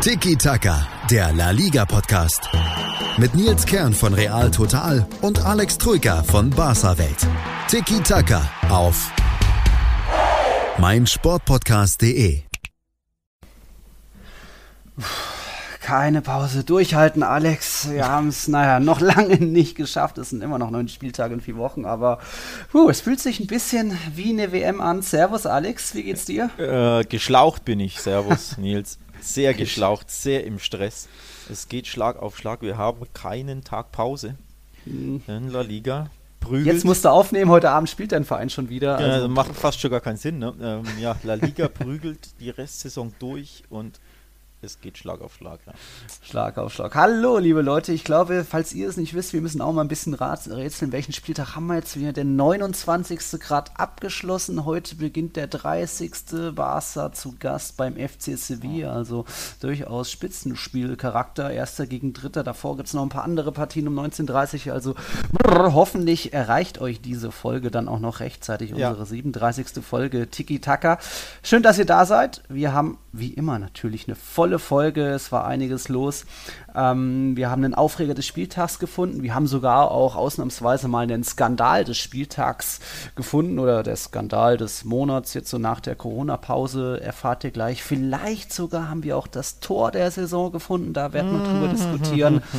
Tiki Taka, der La Liga Podcast. Mit Nils Kern von Real Total und Alex Troika von Barca Welt. Tiki Taka auf meinsportpodcast.de. Keine Pause. Durchhalten, Alex. Wir haben es, naja, noch lange nicht geschafft. Es sind immer noch neun Spieltage in vier Wochen, aber puh, es fühlt sich ein bisschen wie eine WM an. Servus, Alex. Wie geht's dir? Äh, geschlaucht bin ich. Servus, Nils. Sehr geschlaucht, sehr im Stress. Es geht Schlag auf Schlag. Wir haben keinen Tag Pause Hm. in La Liga. Prügelt. Jetzt musst du aufnehmen. Heute Abend spielt dein Verein schon wieder. ja, Also, das macht fast schon gar keinen Sinn. Ne? Ähm, ja, La Liga prügelt die Restsaison durch und es geht Schlag auf Schlag. Ja. Schlag auf Schlag. Hallo, liebe Leute. Ich glaube, falls ihr es nicht wisst, wir müssen auch mal ein bisschen rätseln. Welchen Spieltag haben wir jetzt wieder? Der 29. Grad abgeschlossen. Heute beginnt der 30. Barca zu Gast beim FC Sevilla. Also durchaus Spitzenspielcharakter. Erster gegen Dritter. Davor gibt es noch ein paar andere Partien um 19.30 Uhr. Also brr, hoffentlich erreicht euch diese Folge dann auch noch rechtzeitig. Ja. Unsere 37. Folge Tiki Taka. Schön, dass ihr da seid. Wir haben wie immer natürlich eine volle Folge. Es war einiges los. Ähm, wir haben einen Aufreger des Spieltags gefunden. Wir haben sogar auch ausnahmsweise mal einen Skandal des Spieltags gefunden oder der Skandal des Monats jetzt so nach der Corona-Pause. Erfahrt ihr gleich. Vielleicht sogar haben wir auch das Tor der Saison gefunden. Da werden wir drüber diskutieren.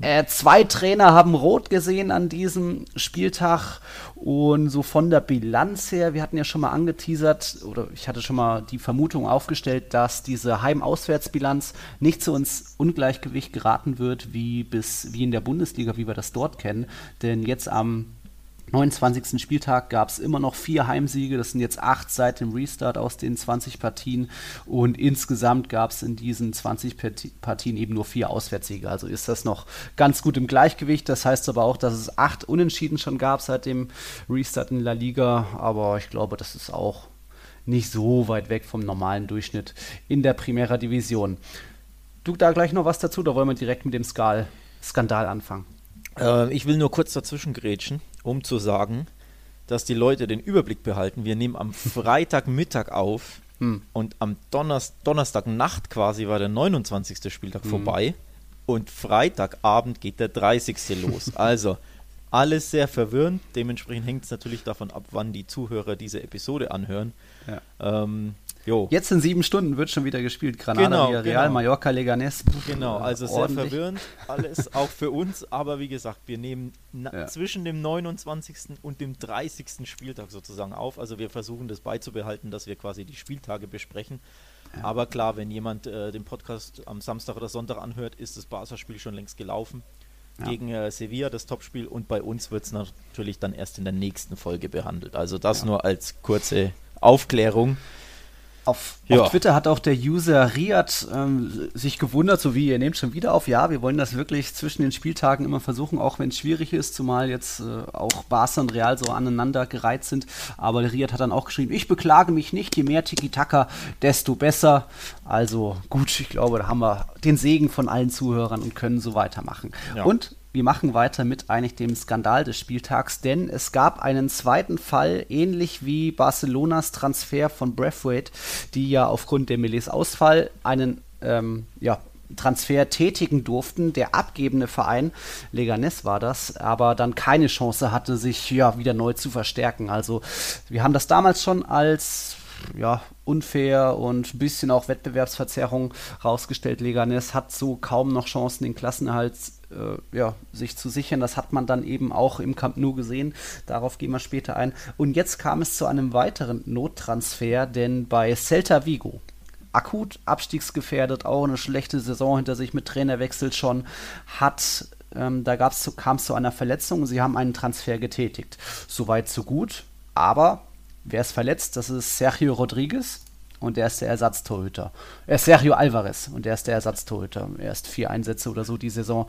Äh, zwei Trainer haben rot gesehen an diesem Spieltag und so von der Bilanz her, wir hatten ja schon mal angeteasert oder ich hatte schon mal die Vermutung aufgestellt, dass diese Heim-Auswärts-Bilanz nicht zu uns Ungleichgewicht geraten wird wie bis wie in der Bundesliga, wie wir das dort kennen, denn jetzt am 29. Spieltag gab es immer noch vier Heimsiege. Das sind jetzt acht seit dem Restart aus den 20 Partien. Und insgesamt gab es in diesen 20 Parti- Partien eben nur vier Auswärtssiege. Also ist das noch ganz gut im Gleichgewicht. Das heißt aber auch, dass es acht Unentschieden schon gab seit dem Restart in La Liga. Aber ich glaube, das ist auch nicht so weit weg vom normalen Durchschnitt in der Primera Division. Du da gleich noch was dazu? Da wollen wir direkt mit dem Skal Skandal anfangen. Äh, ich will nur kurz dazwischen grätschen, um zu sagen, dass die Leute den Überblick behalten. Wir nehmen am Freitagmittag auf Hm. und am Donnerst Donnerstagnacht quasi war der 29. Spieltag vorbei und Freitagabend geht der 30. los. Also alles sehr verwirrend. Dementsprechend hängt es natürlich davon ab, wann die Zuhörer diese Episode anhören. Ja. Ähm, jo. Jetzt in sieben Stunden wird schon wieder gespielt. Granada, Genau, Villarreal, genau. Mallorca, Leganes. Pff, Genau, also sehr ordentlich. verwirrend, alles auch für uns, aber wie gesagt, wir nehmen Ja. zwischen dem 29. und dem 30. Spieltag sozusagen auf. Also wir versuchen das beizubehalten, dass wir quasi die Spieltage besprechen. Aber klar, wenn jemand äh, den Podcast am Samstag oder Sonntag anhört, ist das Barca-Spiel schon längst gelaufen. Ja. Gegen äh, Sevilla, das Topspiel, und bei uns wird es natürlich dann erst in der nächsten Folge behandelt. Also das Ja. nur als kurze Aufklärung. Auf, Ja. auf Twitter hat auch der User Riad ähm, sich gewundert, so wie ihr nehmt schon wieder auf. Ja, wir wollen das wirklich zwischen den Spieltagen immer versuchen, auch wenn es schwierig ist, zumal jetzt äh, auch Barca und Real so aneinander gereiht sind. Aber Riad hat dann auch geschrieben, ich beklage mich nicht, je mehr Tiki-Taka, desto besser. Also gut, ich glaube, da haben wir den Segen von allen Zuhörern und können so weitermachen. Ja. Und wir machen weiter mit eigentlich dem Skandal des Spieltags, denn es gab einen zweiten Fall, ähnlich wie Barcelonas Transfer von Braithwaite, die ja aufgrund der Meles Ausfall einen ähm, ja, Transfer tätigen durften. Der abgebende Verein, Leganes war das, aber dann keine Chance hatte, sich ja wieder neu zu verstärken. Also wir haben das damals schon als ja, unfair und ein bisschen auch Wettbewerbsverzerrung rausgestellt. Leganes hat so kaum noch Chancen, den Klassenerhalt äh, ja, sich zu sichern. Das hat man dann eben auch im Camp Nou gesehen. Darauf gehen wir später ein. Und jetzt kam es zu einem weiteren Nottransfer, denn bei Celta Vigo akut abstiegsgefährdet, auch eine schlechte Saison hinter sich mit Trainerwechsel schon, hat ähm, da kam es zu einer Verletzung sie haben einen Transfer getätigt. Soweit, so gut. Aber wer ist verletzt? Das ist Sergio Rodriguez und der ist der Ersatztorhüter. Er ist Sergio Alvarez und der ist der Ersatztorhüter. Erst vier Einsätze oder so die Saison.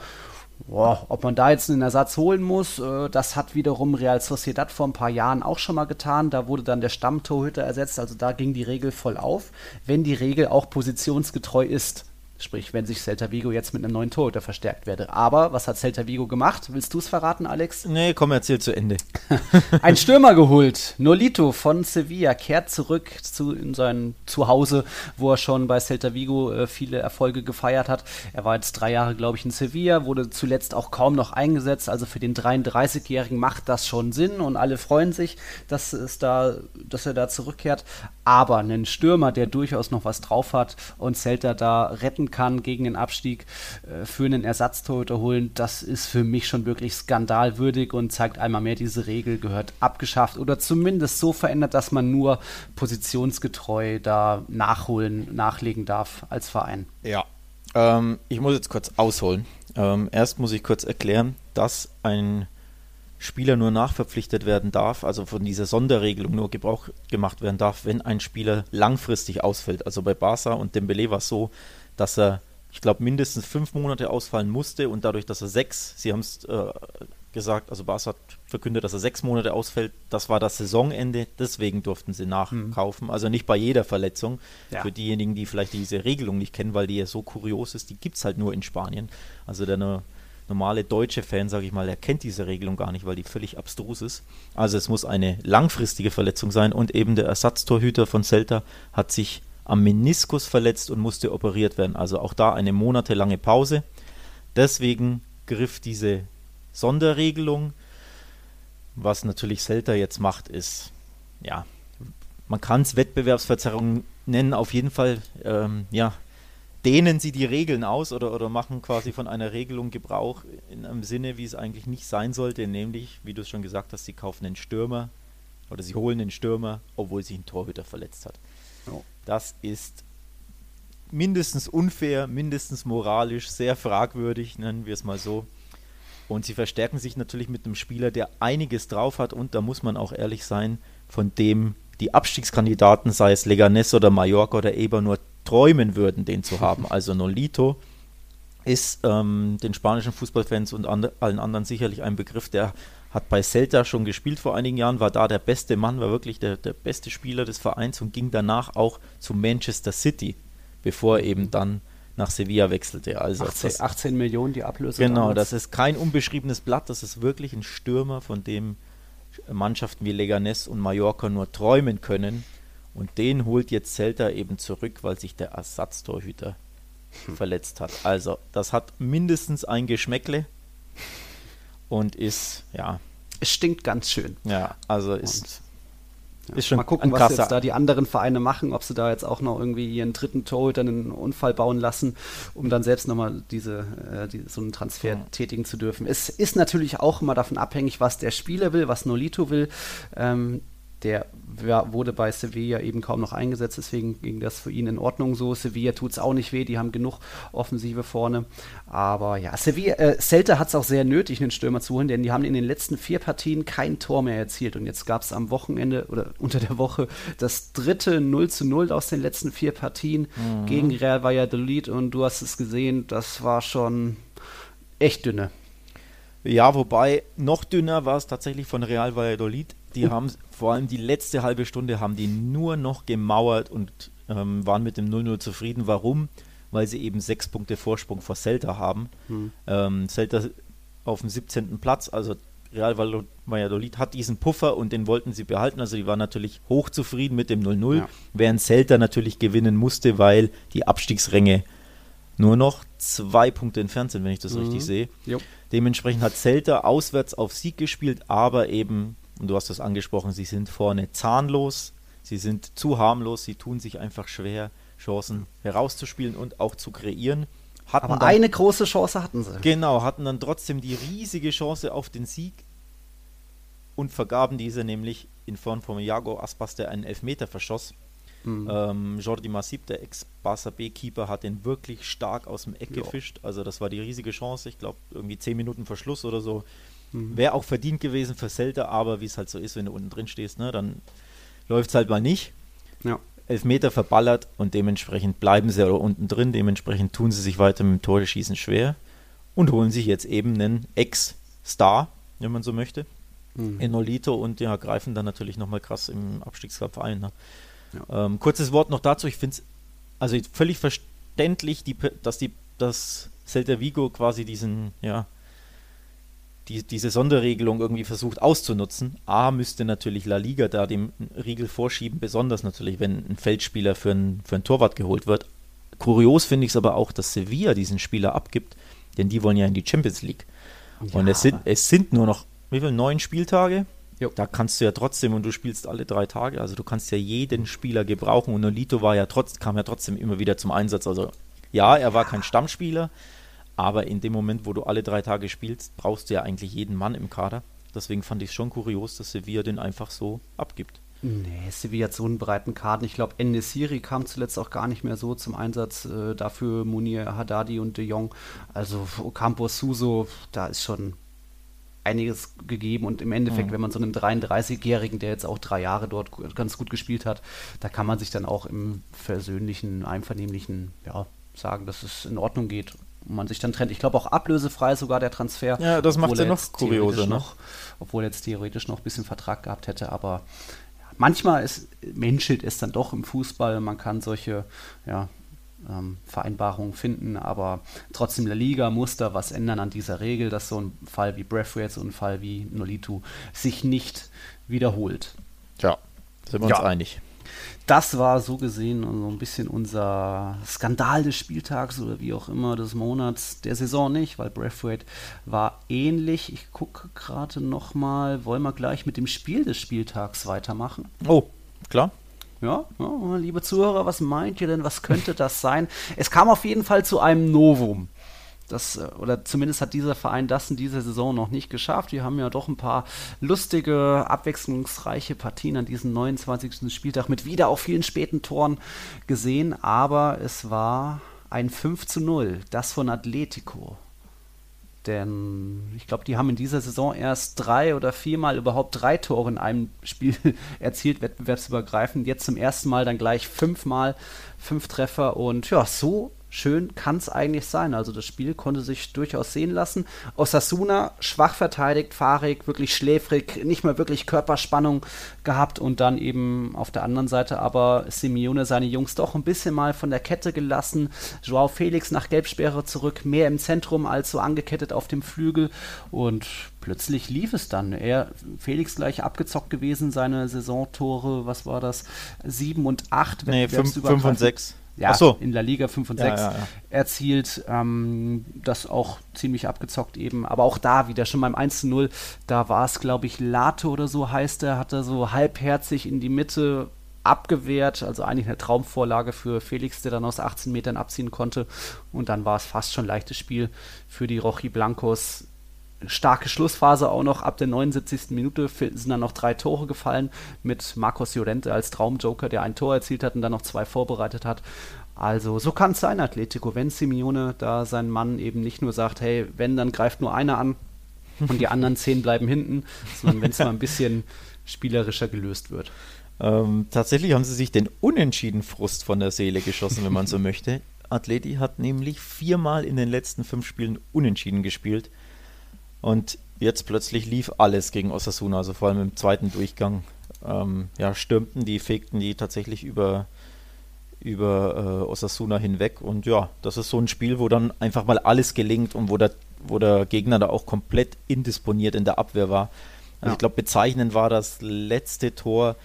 Boah, ob man da jetzt einen Ersatz holen muss, äh, das hat wiederum Real Sociedad vor ein paar Jahren auch schon mal getan. Da wurde dann der Stammtorhüter ersetzt, also da ging die Regel voll auf, wenn die Regel auch positionsgetreu ist. Sprich, wenn sich Celta Vigo jetzt mit einem neuen Torhüter verstärkt werde. Aber was hat Celta Vigo gemacht? Willst du es verraten, Alex? Nee, komm, erzähl zu Ende. Ein Stürmer geholt. Nolito von Sevilla kehrt zurück zu in sein Zuhause, wo er schon bei Celta Vigo äh, viele Erfolge gefeiert hat. Er war jetzt drei Jahre, glaube ich, in Sevilla, wurde zuletzt auch kaum noch eingesetzt. Also für den 33-Jährigen macht das schon Sinn und alle freuen sich, dass es da, dass er da zurückkehrt. Aber einen Stürmer, der durchaus noch was drauf hat und Celta da retten kann gegen den Abstieg, äh, für einen Ersatztorhüter holen, das ist für mich schon wirklich skandalwürdig und zeigt einmal mehr, diese Regel gehört abgeschafft oder zumindest so verändert, dass man nur positionsgetreu da nachholen, nachlegen darf als Verein. Ja, ähm, ich muss jetzt kurz ausholen. Ähm, erst muss ich kurz erklären, dass ein Spieler nur nachverpflichtet werden darf, also von dieser Sonderregelung nur Gebrauch gemacht werden darf, wenn ein Spieler langfristig ausfällt. Also bei Barca und Dembele war es so, dass er, ich glaube, mindestens fünf Monate ausfallen musste und dadurch, dass er sechs, sie haben es äh, gesagt, also Barca hat verkündet, dass er sechs Monate ausfällt, das war das Saisonende, deswegen durften sie nachkaufen. Mhm. Also nicht bei jeder Verletzung. Ja. Für diejenigen, die vielleicht diese Regelung nicht kennen, weil die ja so kurios ist, die gibt es halt nur in Spanien. Also der normale deutsche Fan, sage ich mal, er kennt diese Regelung gar nicht, weil die völlig abstrus ist. Also es muss eine langfristige Verletzung sein und eben der Ersatztorhüter von Celta hat sich am Meniskus verletzt und musste operiert werden. Also auch da eine monatelange Pause. Deswegen griff diese Sonderregelung. Was natürlich Celta jetzt macht, ist, ja, man kann es Wettbewerbsverzerrung nennen, auf jeden Fall, ähm, ja, dehnen sie die Regeln aus oder, oder machen quasi von einer Regelung Gebrauch in einem Sinne, wie es eigentlich nicht sein sollte, nämlich, wie du es schon gesagt hast, sie kaufen einen Stürmer oder sie holen einen Stürmer, obwohl sich ein Torhüter verletzt hat. Oh. Das ist mindestens unfair, mindestens moralisch, sehr fragwürdig, nennen wir es mal so. Und sie verstärken sich natürlich mit einem Spieler, der einiges drauf hat und da muss man auch ehrlich sein, von dem die Abstiegskandidaten, sei es Leganés oder Mallorca oder Eber, nur träumen würden, den zu haben. Also Nolito ist ähm, den spanischen Fußballfans und and allen anderen sicherlich ein Begriff, der hat bei Celta schon gespielt vor einigen Jahren, war da der beste Mann, war wirklich der, der beste Spieler des Vereins und ging danach auch zu Manchester City, bevor er eben dann nach Sevilla wechselte. Also 18, das, 18 Millionen die Ablöse. Genau, damals. das ist kein unbeschriebenes Blatt, das ist wirklich ein Stürmer, von dem Mannschaften wie Leganés und Mallorca nur träumen können. Und den holt jetzt Celta eben zurück, weil sich der Ersatztorhüter hm. verletzt hat. Also, das hat mindestens ein Geschmäckle und ist, ja. Es stinkt ganz schön. Ja, also ist. Ja, ist schon mal gucken, was jetzt da die anderen Vereine machen, ob sie da jetzt auch noch irgendwie ihren dritten Torhüter einen Unfall bauen lassen, um dann selbst nochmal diese, äh, die, so einen Transfer ja. tätigen zu dürfen. Es ist natürlich auch immer davon abhängig, was der Spieler will, was Nolito will. Ähm, der wurde bei Sevilla eben kaum noch eingesetzt, deswegen ging das für ihn in Ordnung so. Sevilla tut es auch nicht weh, die haben genug Offensive vorne. Aber ja, Sevilla, äh, Celta hat es auch sehr nötig, einen Stürmer zu holen, denn die haben in den letzten vier Partien kein Tor mehr erzielt. Und jetzt gab es am Wochenende oder unter der Woche das dritte 0 zu 0 aus den letzten vier Partien mhm. gegen Real Valladolid. Und du hast es gesehen, das war schon echt dünne. Ja, wobei noch dünner war es tatsächlich von Real Valladolid die haben vor allem die letzte halbe Stunde haben die nur noch gemauert und ähm, waren mit dem 0-0 zufrieden. Warum? Weil sie eben sechs Punkte Vorsprung vor Celta haben. Hm. Ähm, Celta auf dem 17. Platz, also Real Valladolid hat diesen Puffer und den wollten sie behalten. Also die waren natürlich hochzufrieden mit dem 0-0, ja. während Celta natürlich gewinnen musste, weil die Abstiegsränge nur noch zwei Punkte entfernt sind, wenn ich das mhm. richtig sehe. Jo. Dementsprechend hat Celta auswärts auf Sieg gespielt, aber eben und du hast das angesprochen, sie sind vorne zahnlos, sie sind zu harmlos, sie tun sich einfach schwer, Chancen herauszuspielen und auch zu kreieren. Hatten Aber dann, eine große Chance hatten sie. Genau, hatten dann trotzdem die riesige Chance auf den Sieg und vergaben diese nämlich in Form von Iago Aspas, der einen Elfmeter verschoss. Mhm. Ähm, Jordi Masip, der Ex-Barca B-Keeper, hat den wirklich stark aus dem Eck jo. gefischt. Also das war die riesige Chance. Ich glaube, irgendwie zehn Minuten Verschluss oder so Mhm. Wäre auch verdient gewesen für Celta, aber wie es halt so ist, wenn du unten drin stehst, ne, dann läuft es halt mal nicht. Ja. Elfmeter verballert und dementsprechend bleiben sie unten drin, dementsprechend tun sie sich weiter mit dem Torschießen schwer und holen sich jetzt eben einen Ex-Star, wenn man so möchte, mhm. in Nolito und ja, greifen dann natürlich nochmal krass im Abstiegskampf ein. Ne? Ja. Ähm, kurzes Wort noch dazu, ich finde es also völlig verständlich, die, dass die, dass Celta Vigo quasi diesen, ja, die, diese Sonderregelung irgendwie versucht auszunutzen. A, müsste natürlich La Liga da dem Riegel vorschieben, besonders natürlich, wenn ein Feldspieler für einen, für einen Torwart geholt wird. Kurios finde ich es aber auch, dass Sevilla diesen Spieler abgibt, denn die wollen ja in die Champions League. Ja. Und es sind, es sind nur noch, wie viel, neun Spieltage? Jo. Da kannst du ja trotzdem, und du spielst alle drei Tage, also du kannst ja jeden Spieler gebrauchen. Und Nolito war ja trotz, kam ja trotzdem immer wieder zum Einsatz. Also ja, er war kein Stammspieler, aber in dem Moment, wo du alle drei Tage spielst, brauchst du ja eigentlich jeden Mann im Kader. Deswegen fand ich es schon kurios, dass Sevilla den einfach so abgibt. Nee, Sevilla hat so einen breiten Karten. Ich glaube, Enesiri kam zuletzt auch gar nicht mehr so zum Einsatz. Äh, dafür Munir Haddadi und De Jong. Also Campos Suso, da ist schon einiges gegeben und im Endeffekt, mhm. wenn man so einem 33-Jährigen, der jetzt auch drei Jahre dort ganz gut gespielt hat, da kann man sich dann auch im versöhnlichen, einvernehmlichen, ja, sagen, dass es in Ordnung geht und man sich dann trennt. Ich glaube auch ablösefrei sogar der Transfer. Ja, das macht ja noch kurioser, ne? obwohl er jetzt theoretisch noch ein bisschen Vertrag gehabt hätte, aber ja, manchmal ist, menschelt es dann doch im Fußball. Man kann solche, ja, ähm, Vereinbarungen finden, aber trotzdem der Liga muss da was ändern an dieser Regel, dass so ein Fall wie Braithwaite, so ein Fall wie Nolitu sich nicht wiederholt. Ja, sind wir uns ja. einig. Das war so gesehen so ein bisschen unser Skandal des Spieltags oder wie auch immer des Monats, der Saison nicht, weil Braithwaite war ähnlich. Ich gucke gerade nochmal, wollen wir gleich mit dem Spiel des Spieltags weitermachen? Oh, klar. Ja, ja, liebe Zuhörer, was meint ihr denn? Was könnte das sein? Es kam auf jeden Fall zu einem Novum. Das, äh, oder zumindest hat dieser Verein das in dieser Saison noch nicht geschafft. Wir haben ja doch ein paar lustige, abwechslungsreiche Partien an diesem 29. Spieltag mit wieder auch vielen späten Toren gesehen, aber es war ein 5 zu 0, das von Atletico. Denn ich glaube, die haben in dieser Saison erst drei oder viermal überhaupt drei Tore in einem Spiel erzielt, wettbewerbsübergreifend. Jetzt zum ersten Mal dann gleich fünfmal fünf Treffer. Und ja, so schön kann es eigentlich sein. Also das Spiel konnte sich durchaus sehen lassen. Osasuna schwach verteidigt, fahrig, wirklich schläfrig, nicht mal wirklich Körperspannung gehabt und dann eben auf der anderen Seite aber Simeone seine Jungs doch ein bisschen mal von der Kette gelassen. Joao Felix nach Gelbsperre zurück, mehr im Zentrum als so angekettet auf dem Flügel und plötzlich lief es dann. Er, Felix gleich abgezockt gewesen, seine Saisontore, was war das? Sieben und acht. Nee, fünf, fünf und sechs ja, so. in der Liga 5 und 6 ja, ja, erzielt. Ähm, das auch ziemlich abgezockt eben. Aber auch da wieder schon beim 1 0, da war es, glaube ich, Lato oder so heißt er, hat er so halbherzig in die Mitte abgewehrt. Also eigentlich eine Traumvorlage für Felix, der dann aus 18 Metern abziehen konnte. Und dann war es fast schon leichtes Spiel für die Rochi Blancos starke Schlussphase auch noch. Ab der 79. Minute sind dann noch drei Tore gefallen mit Marcos Llorente als Traumjoker, der ein Tor erzielt hat und dann noch zwei vorbereitet hat. Also so kann es sein, Atletico, wenn Simeone da sein Mann eben nicht nur sagt, hey, wenn, dann greift nur einer an und die anderen zehn bleiben hinten, sondern wenn es mal ein bisschen spielerischer gelöst wird. Ähm, tatsächlich haben sie sich den unentschieden Frust von der Seele geschossen, wenn man so möchte. Atleti hat nämlich viermal in den letzten fünf Spielen unentschieden gespielt. Und jetzt plötzlich lief alles gegen Osasuna, also vor allem im zweiten Durchgang. Ähm, ja, stürmten die, fegten die tatsächlich über, über äh, Osasuna hinweg. Und ja, das ist so ein Spiel, wo dann einfach mal alles gelingt und wo der, wo der Gegner da auch komplett indisponiert in der Abwehr war. Also ja. ich glaube, bezeichnend war das letzte Tor,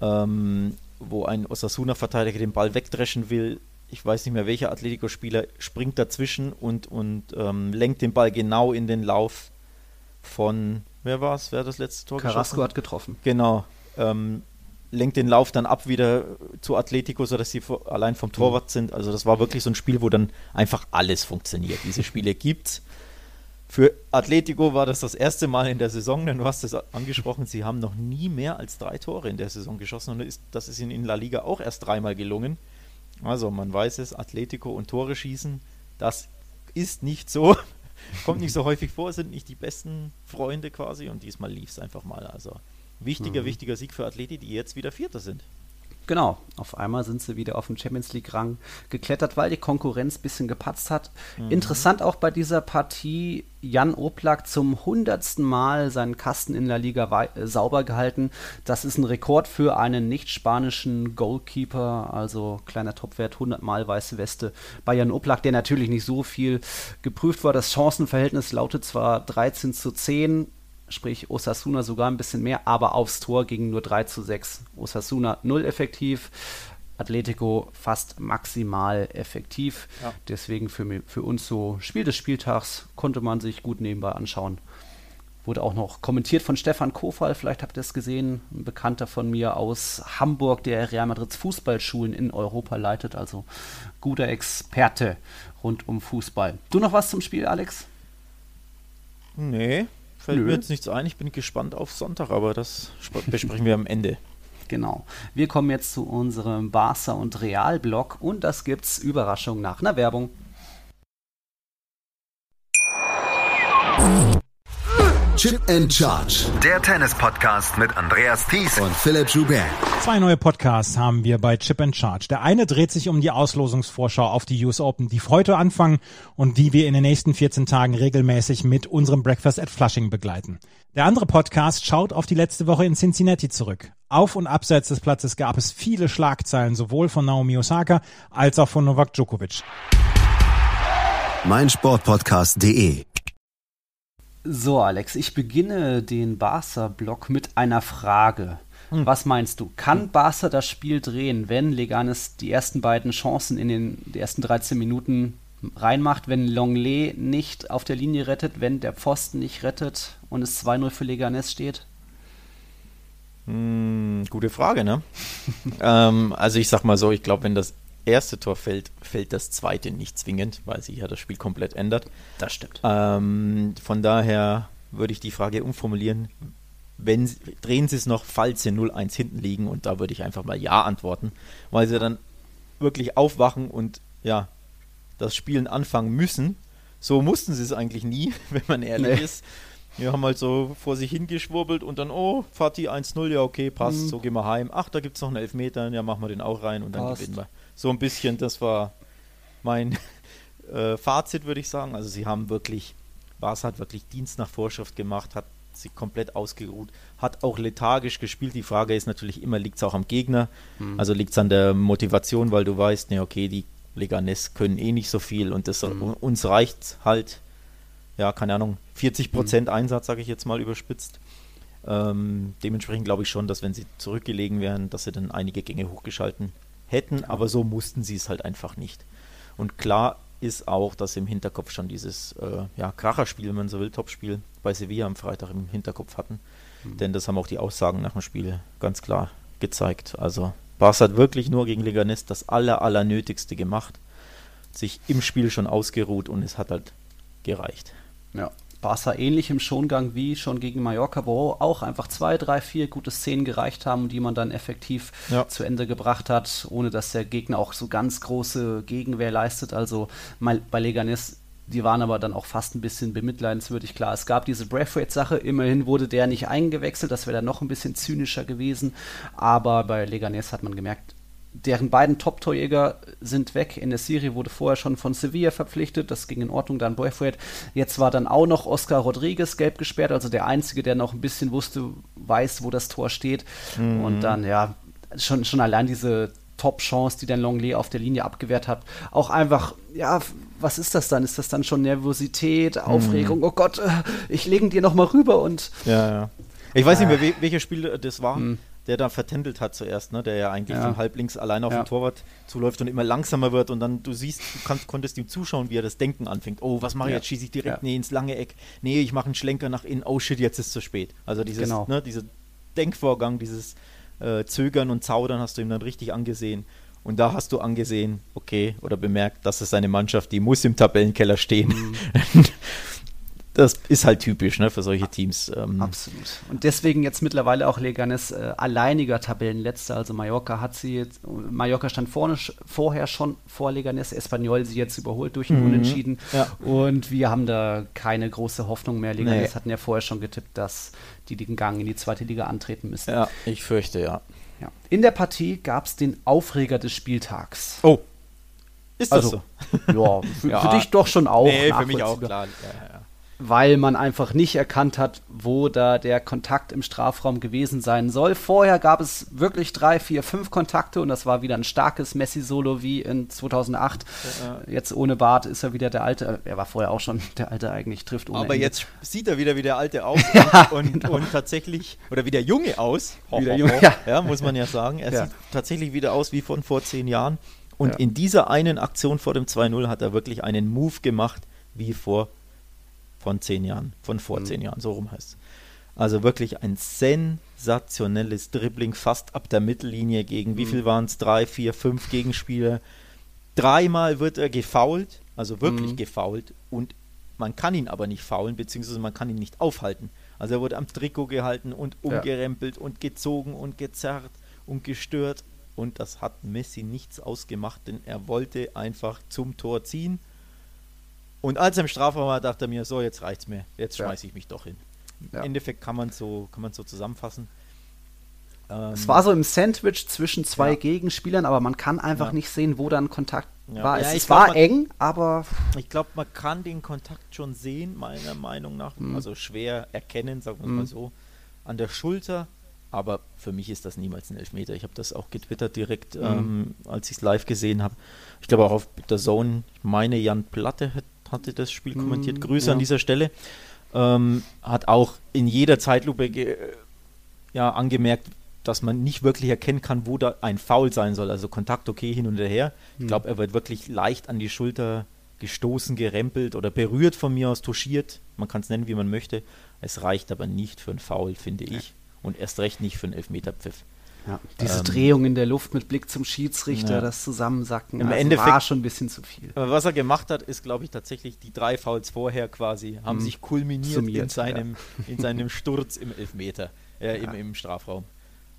ähm, wo ein Osasuna-Verteidiger den Ball wegdreschen will, ich weiß nicht mehr welcher Atletico-Spieler, springt dazwischen und, und ähm, lenkt den Ball genau in den Lauf von, wer war es, wer das letzte Tor Carrasco hat getroffen. Genau. Ähm, lenkt den Lauf dann ab wieder zu Atletico, sodass sie allein vom Torwart mhm. sind. Also das war wirklich so ein Spiel, wo dann einfach alles funktioniert. Diese Spiele gibt's. Für Atletico war das das erste Mal in der Saison, denn du hast es angesprochen, sie haben noch nie mehr als drei Tore in der Saison geschossen und das ist ihnen in La Liga auch erst dreimal gelungen. Also man weiß es, Atletico und Tore schießen, das ist nicht so. Kommt nicht so häufig vor, sind nicht die besten Freunde quasi und diesmal lief es einfach mal. Also wichtiger, mhm. wichtiger Sieg für Athleti, die jetzt wieder Vierter sind. Genau, auf einmal sind sie wieder auf den Champions League-Rang geklettert, weil die Konkurrenz ein bisschen gepatzt hat. Mhm. Interessant auch bei dieser Partie, Jan Oblak zum hundertsten Mal seinen Kasten in der Liga äh, sauber gehalten. Das ist ein Rekord für einen nicht-spanischen Goalkeeper, also kleiner Topwert, 100 Mal weiße Weste bei Jan Oblak, der natürlich nicht so viel geprüft war. Das Chancenverhältnis lautet zwar 13 zu 10, sprich Osasuna sogar ein bisschen mehr, aber aufs Tor ging nur 3 zu 6. Osasuna null effektiv, Atletico fast maximal effektiv. Ja. Deswegen für, für uns so Spiel des Spieltags konnte man sich gut nebenbei anschauen. Wurde auch noch kommentiert von Stefan Kofal, vielleicht habt ihr es gesehen, ein Bekannter von mir aus Hamburg, der Real Madrids Fußballschulen in Europa leitet, also guter Experte rund um Fußball. Du noch was zum Spiel, Alex? Nee, fällt Nö. mir jetzt nichts ein. Ich bin gespannt auf Sonntag, aber das besprechen wir am Ende. Genau. Wir kommen jetzt zu unserem Barca und Real-Blog und das gibt's Überraschung nach einer Werbung. Chip and Charge. Der Tennis-Podcast mit Andreas Thies und Philipp Joubert. Zwei neue Podcasts haben wir bei Chip and Charge. Der eine dreht sich um die Auslosungsvorschau auf die US Open, die heute anfangen und die wir in den nächsten 14 Tagen regelmäßig mit unserem Breakfast at Flushing begleiten. Der andere Podcast schaut auf die letzte Woche in Cincinnati zurück. Auf und abseits des Platzes gab es viele Schlagzeilen, sowohl von Naomi Osaka als auch von Novak Djokovic. meinsportpodcast.de so, Alex, ich beginne den Barca-Block mit einer Frage. Hm. Was meinst du? Kann Barca das Spiel drehen, wenn Leganes die ersten beiden Chancen in den ersten 13 Minuten reinmacht, wenn Longley nicht auf der Linie rettet, wenn der Pfosten nicht rettet und es 2-0 für Leganes steht? Hm, gute Frage, ne? ähm, also ich sag mal so, ich glaube, wenn das erste Tor fällt, fällt das zweite nicht zwingend, weil sich ja das Spiel komplett ändert. Das stimmt. Ähm, von daher würde ich die Frage umformulieren. Wenn, drehen Sie es noch, falls Sie 0-1 hinten liegen und da würde ich einfach mal Ja antworten, weil Sie dann wirklich aufwachen und ja, das Spielen anfangen müssen. So mussten sie es eigentlich nie, wenn man ehrlich nee. ist. Wir haben halt so vor sich hingeschwurbelt und dann, oh, Fatih 1-0, ja, okay, passt, mhm. so gehen wir heim. Ach, da gibt es noch einen Elfmeter, ja, machen wir den auch rein und dann passt. gewinnen wir so ein bisschen, das war mein äh, Fazit, würde ich sagen. Also sie haben wirklich, Bas hat wirklich Dienst nach Vorschrift gemacht, hat sie komplett ausgeruht, hat auch lethargisch gespielt. Die Frage ist natürlich immer, liegt es auch am Gegner? Mhm. Also liegt es an der Motivation, weil du weißt, ne, okay, die Leganes können eh nicht so viel und das, mhm. uns reicht halt, ja, keine Ahnung, 40 Prozent mhm. Einsatz, sage ich jetzt mal überspitzt. Ähm, dementsprechend glaube ich schon, dass wenn sie zurückgelegen wären, dass sie dann einige Gänge hochgeschalten hätten, aber so mussten sie es halt einfach nicht. Und klar ist auch, dass sie im Hinterkopf schon dieses äh, ja, Kracherspiel, wenn man so will, Topspiel bei Sevilla am Freitag im Hinterkopf hatten. Mhm. Denn das haben auch die Aussagen nach dem Spiel ganz klar gezeigt. Also Barca hat wirklich nur gegen Leganes das aller, aller Nötigste gemacht, sich im Spiel schon ausgeruht und es hat halt gereicht. Ja, Barca ähnlich im Schongang wie schon gegen Mallorca, wo auch einfach zwei, drei, vier gute Szenen gereicht haben, die man dann effektiv ja. zu Ende gebracht hat, ohne dass der Gegner auch so ganz große Gegenwehr leistet. Also bei Leganes die waren aber dann auch fast ein bisschen bemitleidenswürdig. Klar, es gab diese Braithwaite-Sache, immerhin wurde der nicht eingewechselt, das wäre dann noch ein bisschen zynischer gewesen. Aber bei Leganes hat man gemerkt, deren beiden Top-Torjäger sind weg. In der Serie wurde vorher schon von Sevilla verpflichtet, das ging in Ordnung, dann Braithwaite. Jetzt war dann auch noch Oscar Rodriguez gelb gesperrt, also der Einzige, der noch ein bisschen wusste, weiß, wo das Tor steht. Mhm. Und dann, ja, schon, schon allein diese Top-Chance, die dann Longley auf der Linie abgewehrt hat. Auch einfach, ja, was ist das dann? Ist das dann schon Nervosität, mhm. Aufregung? Mhm. Oh Gott, äh, ich lege dir nochmal rüber und. Ja, ja. Ich weiß nicht mehr, äh, welches Spiel das war. Mhm der da vertändelt hat zuerst, ne? der ja eigentlich ja. vom Halblinks allein auf ja. den Torwart zuläuft und immer langsamer wird und dann du siehst, du kannst, konntest ihm zuschauen, wie er das Denken anfängt. Oh, was mache ich ja. jetzt? Schieße ich direkt nee, ins lange Eck? Nee, ich mache einen Schlenker nach innen. Oh shit, jetzt ist es zu spät. Also dieses, genau. ne, dieser Denkvorgang, dieses äh, Zögern und Zaudern hast du ihm dann richtig angesehen. Und da hast du angesehen, okay, oder bemerkt, das ist eine Mannschaft, die muss im Tabellenkeller stehen. Mhm. das ist halt typisch ne, für solche Teams. Ähm. Absolut. Und deswegen jetzt mittlerweile auch Leganes äh, alleiniger Tabellenletzter. Also Mallorca hat sie jetzt, Mallorca stand vorne, vorher schon vor Leganes, Espanyol sie jetzt überholt durch ein mhm. Unentschieden. Ja. Und wir haben da keine große Hoffnung mehr. Leganes nee. hatten ja vorher schon getippt, dass die den Gang in die zweite Liga antreten müssen. Ja, ich fürchte ja. Ja. In der Partie gab es den Aufreger des Spieltags. Oh. Ist das Also, so? Ja, für, Ja. für dich doch schon auch. nee, für mich auch, klar. Ja, ja. Weil man einfach nicht erkannt hat, wo da der Kontakt im Strafraum gewesen sein soll. Vorher gab es wirklich drei, vier, fünf Kontakte und das war wieder ein starkes Messi-Solo wie in 2008. Jetzt ohne Bart ist er wieder der alte, er war vorher auch schon der alte eigentlich, trifft ohne Aber Ende. jetzt sieht er wieder wie der Alte aus Ja, und, genau. und tatsächlich, oder wie der Junge aus, Ho, Wie der ho, Junge, ho, ja. ja, muss man ja sagen. Er Ja. sieht tatsächlich wieder aus wie von vor zehn Jahren. Und Ja. in dieser einen Aktion vor dem 2-0 hat er wirklich einen Move gemacht, wie vor von zehn Jahren, von Mhm. vor zehn Jahren, so rum heißt es. Also wirklich ein sensationelles Dribbling, fast ab der Mittellinie gegen, Mhm. wie viel waren es? Drei, vier, fünf Gegenspieler. Dreimal wird er gefoult, also wirklich Mhm. gefoult und man kann ihn aber nicht faulen, beziehungsweise man kann ihn nicht aufhalten. Also er wurde am Trikot gehalten und Ja. umgerempelt und gezogen und gezerrt und gestört und das hat Messi nichts ausgemacht, denn er wollte einfach zum Tor ziehen. Und als er im Strafraum war, dachte er mir, so, jetzt reicht's mir, jetzt schmeiße ich mich doch hin. Im Endeffekt kann man so, kann man so zusammenfassen. Ähm, es war so im Sandwich zwischen zwei. Gegenspielern, aber man kann einfach nicht sehen, wo dann Kontakt war. Es es glaub, war man- eng, aber Ich glaube, man kann den Kontakt schon sehen, meiner Meinung nach. Mhm. Also schwer erkennen, sagen wir Mhm. mal so. An der Schulter. Aber für mich ist das niemals ein Elfmeter. Ich habe das auch getwittert direkt, Mhm. ähm, als ich es live gesehen habe. Ich glaube auch auf der Zone, ich meine Jan Platte hat, hatte das Spiel Mhm, kommentiert. Grüße ja. an dieser Stelle. Ähm, hat auch in jeder Zeitlupe ja, angemerkt, dass man nicht wirklich erkennen kann, wo da ein Foul sein soll. Also Kontakt okay hin und her. Ich Hm. glaube, er wird wirklich leicht an die Schulter gestoßen, gerempelt oder berührt von mir aus, touchiert. Man kann es nennen, wie man möchte. Es reicht aber nicht für ein Foul, finde ich. Und erst recht nicht für einen Elfmeterpfiff. Ja, diese Ähm, Drehung in der Luft mit Blick zum Schiedsrichter, Ja. das Zusammensacken, Im also Endeffekt- war schon ein bisschen zu viel. Aber was er gemacht hat, ist, glaube ich, tatsächlich die drei Fouls vorher quasi, haben Mhm. sich kulminiert in Summiert, seinem, in seinem Sturz im Elfmeter, äh, im, Ja. im Strafraum.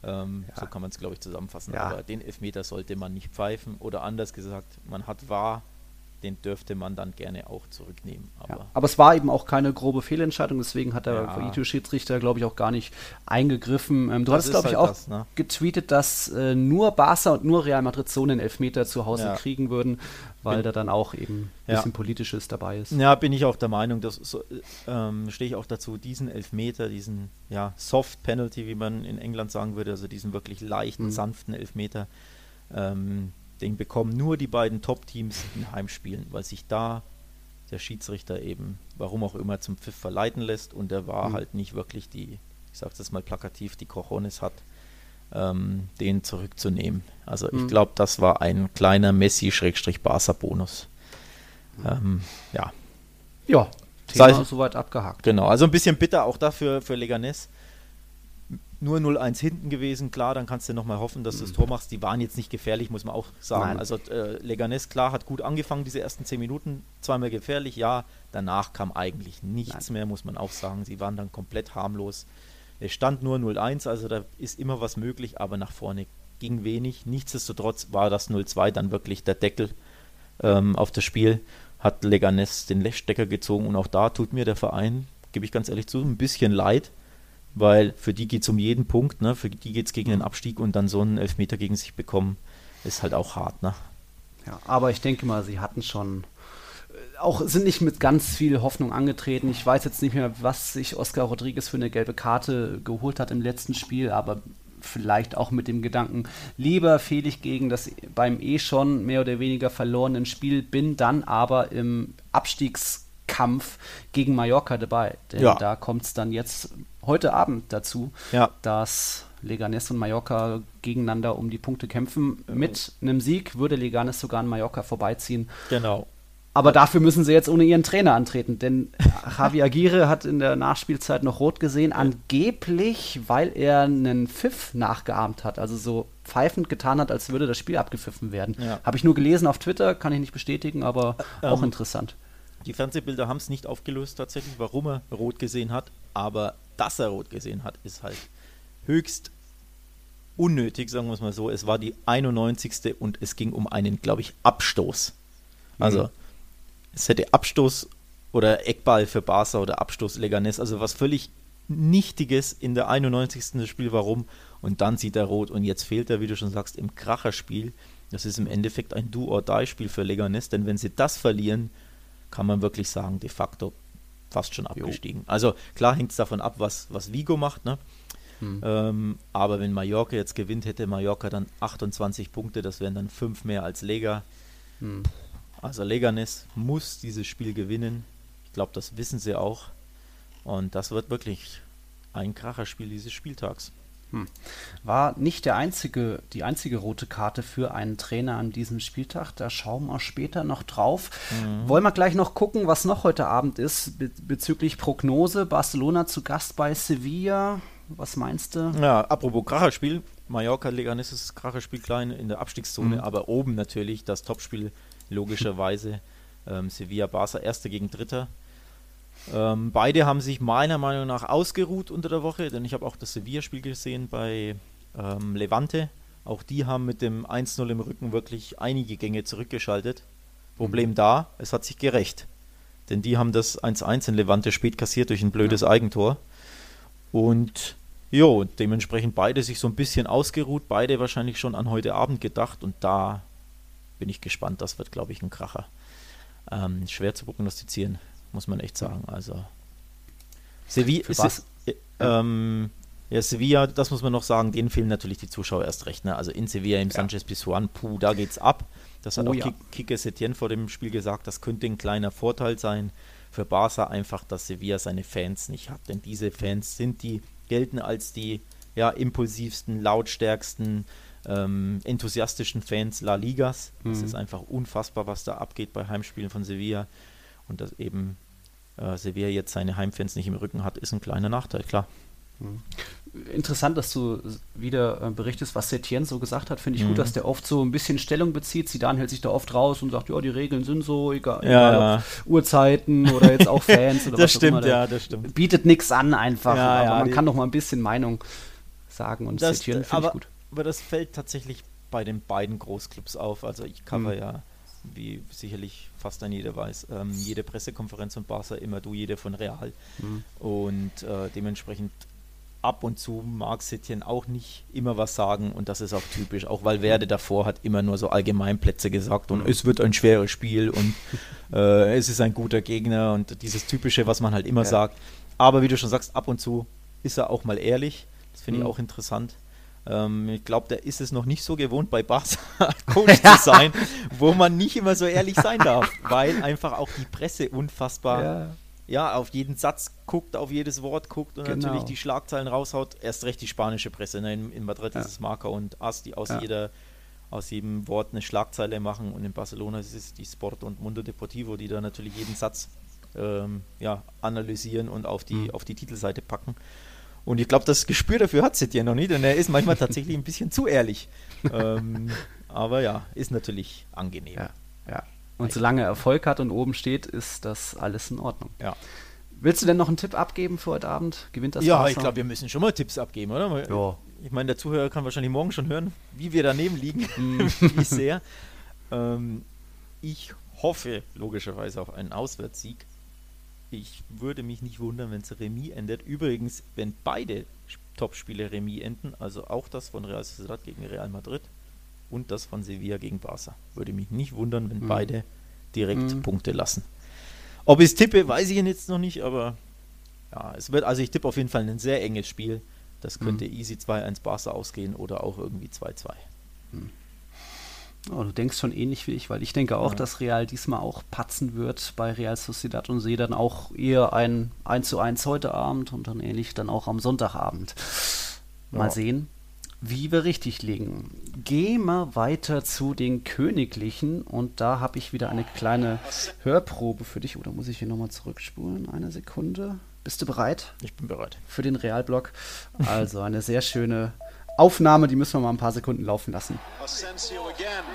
Ähm, Ja. So kann man es, glaube ich, zusammenfassen. Ja. Aber den Elfmeter sollte man nicht pfeifen. Oder anders gesagt, man hat wahr, den dürfte man dann gerne auch zurücknehmen. Aber Ja. Aber es war eben auch keine grobe Fehlentscheidung, deswegen hat der Ja. Videoschiedsrichter, glaube ich, auch gar nicht eingegriffen. Ähm, du Das hattest, glaube ich, halt auch das, ne? getweetet, dass äh, nur Barca und nur Real Madrid so einen Elfmeter zu Hause Ja. kriegen würden, weil Bin- da dann auch eben ein bisschen Politisches dabei ist. Ja, bin ich auch der Meinung, dass so, ähm, stehe ich auch dazu, diesen Elfmeter, diesen ja, Soft Penalty, wie man in England sagen würde, also diesen wirklich leichten, Mhm. sanften Elfmeter, ähm, den bekommen nur die beiden Top-Teams in Heimspielen, weil sich da der Schiedsrichter eben, warum auch immer, zum Pfiff verleiten lässt und er war Mhm. halt nicht wirklich die, ich sage das mal plakativ, die Cojones hat, ähm, den zurückzunehmen. Also ich Mhm. glaube, das war ein kleiner Messi-Barca-Bonus. Ähm, ja, Ja, Sei- Thema soweit abgehakt. Genau, also ein bisschen bitter auch dafür für Leganes. Nur 0-1 hinten gewesen, klar, dann kannst du nochmal hoffen, dass du das Tor machst. Die waren jetzt nicht gefährlich, muss man auch sagen. Mhm. Nein. Also äh, Leganes, klar, hat gut angefangen, diese ersten 10 Minuten, zweimal gefährlich, ja. Danach kam eigentlich nichts mehr, muss man auch sagen. Sie waren dann komplett harmlos. Es stand nur 0-1, also da ist immer was möglich, aber nach vorne ging wenig. Nichtsdestotrotz war das 0-2 dann wirklich der Deckel ähm, auf das Spiel. Hat Leganes den Lechstecker gezogen und auch da tut mir der Verein, gebe ich ganz ehrlich zu, ein bisschen leid, weil für die geht es um jeden Punkt, ne? für die geht es gegen den Abstieg und dann so einen Elfmeter gegen sich bekommen, ist halt auch hart. Ne? Ja, aber ich denke mal, sie hatten schon äh, auch sind nicht mit ganz viel Hoffnung angetreten. Ich weiß jetzt nicht mehr, was sich Oscar Rodriguez für eine gelbe Karte geholt hat im letzten Spiel, aber vielleicht auch mit dem Gedanken, lieber fehle ich gegen das beim eh schon mehr oder weniger verlorenen Spiel, bin dann aber im Abstiegskampf gegen Mallorca dabei. Denn Ja. da kommt es dann jetzt heute Abend dazu, Ja. dass Leganes und Mallorca gegeneinander um die Punkte kämpfen. Mit einem Sieg würde Leganes sogar an Mallorca vorbeiziehen. Genau. Aber dafür müssen sie jetzt ohne ihren Trainer antreten, denn Javi Aguirre hat in der Nachspielzeit noch rot gesehen, angeblich, weil er einen Pfiff nachgeahmt hat, also so pfeifend getan hat, als würde das Spiel abgepfiffen werden. Ja. Habe ich nur gelesen auf Twitter, kann ich nicht bestätigen, aber auch Ähm, interessant. Die Fernsehbilder haben es nicht aufgelöst tatsächlich, warum er rot gesehen hat, aber dass er rot gesehen hat, ist halt höchst unnötig, sagen wir es mal so. Es war die 91. und es ging um einen, glaube ich, Abstoß. Also Mhm. es hätte Abstoß oder Eckball für Barca oder Abstoß Leganes, also was völlig Nichtiges in der 91. das Spiel, warum? Und dann sieht er rot und jetzt fehlt er, wie du schon sagst, im Kracherspiel. Das ist im Endeffekt ein Do-or-Die-Spiel für Leganes, denn wenn sie das verlieren, kann man wirklich sagen, de facto fast schon abgestiegen. Jo. Also klar hängt es davon ab, was, was Vigo macht, ne? Hm. Ähm, aber wenn Mallorca jetzt gewinnt, hätte Mallorca dann 28 Punkte, das wären dann fünf mehr als Lega. Hm. Also Leganes muss dieses Spiel gewinnen. Ich glaube, das wissen sie auch. Und das wird wirklich ein Kracherspiel dieses Spieltags. Hm. War nicht der einzige, die einzige rote Karte für einen Trainer an diesem Spieltag. Da schauen wir später noch drauf. Mhm. Wollen wir gleich noch gucken, was noch heute Abend ist be bezüglich Prognose. Barcelona zu Gast bei Sevilla. Was meinst du? Ja, apropos Kracherspiel. Mallorca Leganes ist Kracherspiel klein in der Abstiegszone, mhm. aber oben natürlich das Topspiel logischerweise. ähm, Sevilla Barca Erster gegen Dritter. Ähm, beide haben sich meiner Meinung nach ausgeruht unter der Woche, denn ich habe auch das Sevilla-Spiel gesehen bei ähm, Levante. Auch die haben mit dem 1-0 im Rücken wirklich einige Gänge zurückgeschaltet. Problem mhm. da, es hat sich gerecht. Denn die haben das 1-1 in Levante spät kassiert durch ein blödes ja. Eigentor. Und jo, dementsprechend beide sich so ein bisschen ausgeruht, beide wahrscheinlich schon an heute Abend gedacht und da bin ich gespannt. Das wird, glaube ich, ein Kracher. Ähm, schwer zu prognostizieren muss man echt sagen. Also Sevilla ist es, äh, ähm, ja, Sevilla, das muss man noch sagen, denen fehlen natürlich die Zuschauer erst recht. Ne? Also in Sevilla im ja. Sanchez Pizjuan, puh, da geht's ab. Das hat oh, auch ja. Kike Setien vor dem Spiel gesagt, das könnte ein kleiner Vorteil sein für Barca einfach, dass Sevilla seine Fans nicht hat. Denn diese Fans sind die, gelten als die ja, impulsivsten, lautstärksten, ähm, enthusiastischen Fans La Ligas. Das mhm. ist einfach unfassbar, was da abgeht bei Heimspielen von Sevilla. Und dass eben äh, Sevilla jetzt seine Heimfans nicht im Rücken hat, ist ein kleiner Nachteil, klar. Mhm. Interessant, dass du wieder äh, berichtest, was Setien so gesagt hat. Finde ich mhm. gut, dass der oft so ein bisschen Stellung bezieht. Zidane hält sich da oft raus und sagt, ja, die Regeln sind so, egal, ja, egal ja. Uhrzeiten oder jetzt auch Fans oder das was stimmt, auch immer. Ja, das stimmt. Bietet nichts an einfach, ja, aber ja, man kann doch mal ein bisschen Meinung sagen und das, Setien finde ich gut. Aber das fällt tatsächlich bei den beiden Großclubs auf. Also ich cover mhm. ja wie sicherlich fast ein jeder weiß, ähm, jede Pressekonferenz von Barca immer du, jede von Real. Mhm. Und äh, dementsprechend ab und zu mag Setien auch nicht immer was sagen und das ist auch typisch, auch weil Werde davor hat immer nur so Allgemeinplätze gesagt und mhm. es wird ein schweres Spiel und äh, es ist ein guter Gegner und dieses typische, was man halt immer ja. sagt. Aber wie du schon sagst, ab und zu ist er auch mal ehrlich. Das finde ich mhm. auch interessant. Ähm, ich glaube, der ist es noch nicht so gewohnt, bei Barca Coach zu sein, wo man nicht immer so ehrlich sein darf, weil einfach auch die Presse unfassbar ja. ja. auf jeden Satz guckt, auf jedes Wort guckt und genau. natürlich die Schlagzeilen raushaut. Erst recht die spanische Presse. Ne? In, in, Madrid ja. ist es Marca und As, die aus ja. jeder aus jedem Wort eine Schlagzeile machen und in Barcelona ist es die Sport und Mundo Deportivo, die da natürlich jeden Satz ähm, ja, analysieren und auf die, mhm. auf die Titelseite packen. Und ich glaube, das Gespür dafür hat Setien noch nicht, denn er ist manchmal tatsächlich ein bisschen zu ehrlich. Ähm, aber ja, ist natürlich angenehm. Ja, ja. Und solange er Erfolg hat und oben steht, ist das alles in Ordnung. Ja. Willst du denn noch einen Tipp abgeben für heute Abend? Gewinnt das Ja, Barca? ich glaube, wir müssen schon mal Tipps abgeben, oder? Ja. Ich meine, der Zuhörer kann wahrscheinlich morgen schon hören, wie wir daneben liegen. Mhm. wie sehr. Ähm, ich hoffe logischerweise auf einen Auswärtssieg. Ich würde mich nicht wundern, wenn es Remis endet. Übrigens, wenn beide Topspiele Remis enden, also auch das von Real Sociedad gegen Real Madrid und das von Sevilla gegen Barca, würde mich nicht wundern, wenn mhm. beide direkt mhm. Punkte lassen. Ob ich es tippe, weiß ich jetzt noch nicht, aber ja, es wird, also ich tippe auf jeden Fall ein sehr enges Spiel. Das könnte mhm. easy 2-1 Barca ausgehen oder auch irgendwie 2-2. Oh, du denkst schon ähnlich wie ich, weil ich denke auch, ja. dass Real diesmal auch patzen wird bei Real Sociedad und sehe dann auch eher ein 1 zu 1 heute Abend und dann ähnlich dann auch am Sonntagabend. Mal ja. sehen, wie wir richtig liegen. Gehen wir weiter zu den Königlichen und da habe ich wieder eine kleine Hörprobe für dich. Oder muss ich hier nochmal zurückspulen? Eine Sekunde. Bist du bereit? Ich bin bereit. Für den Realblock. Also eine sehr schöne Aufnahme, die müssen wir mal ein paar Sekunden laufen lassen. Asensio again,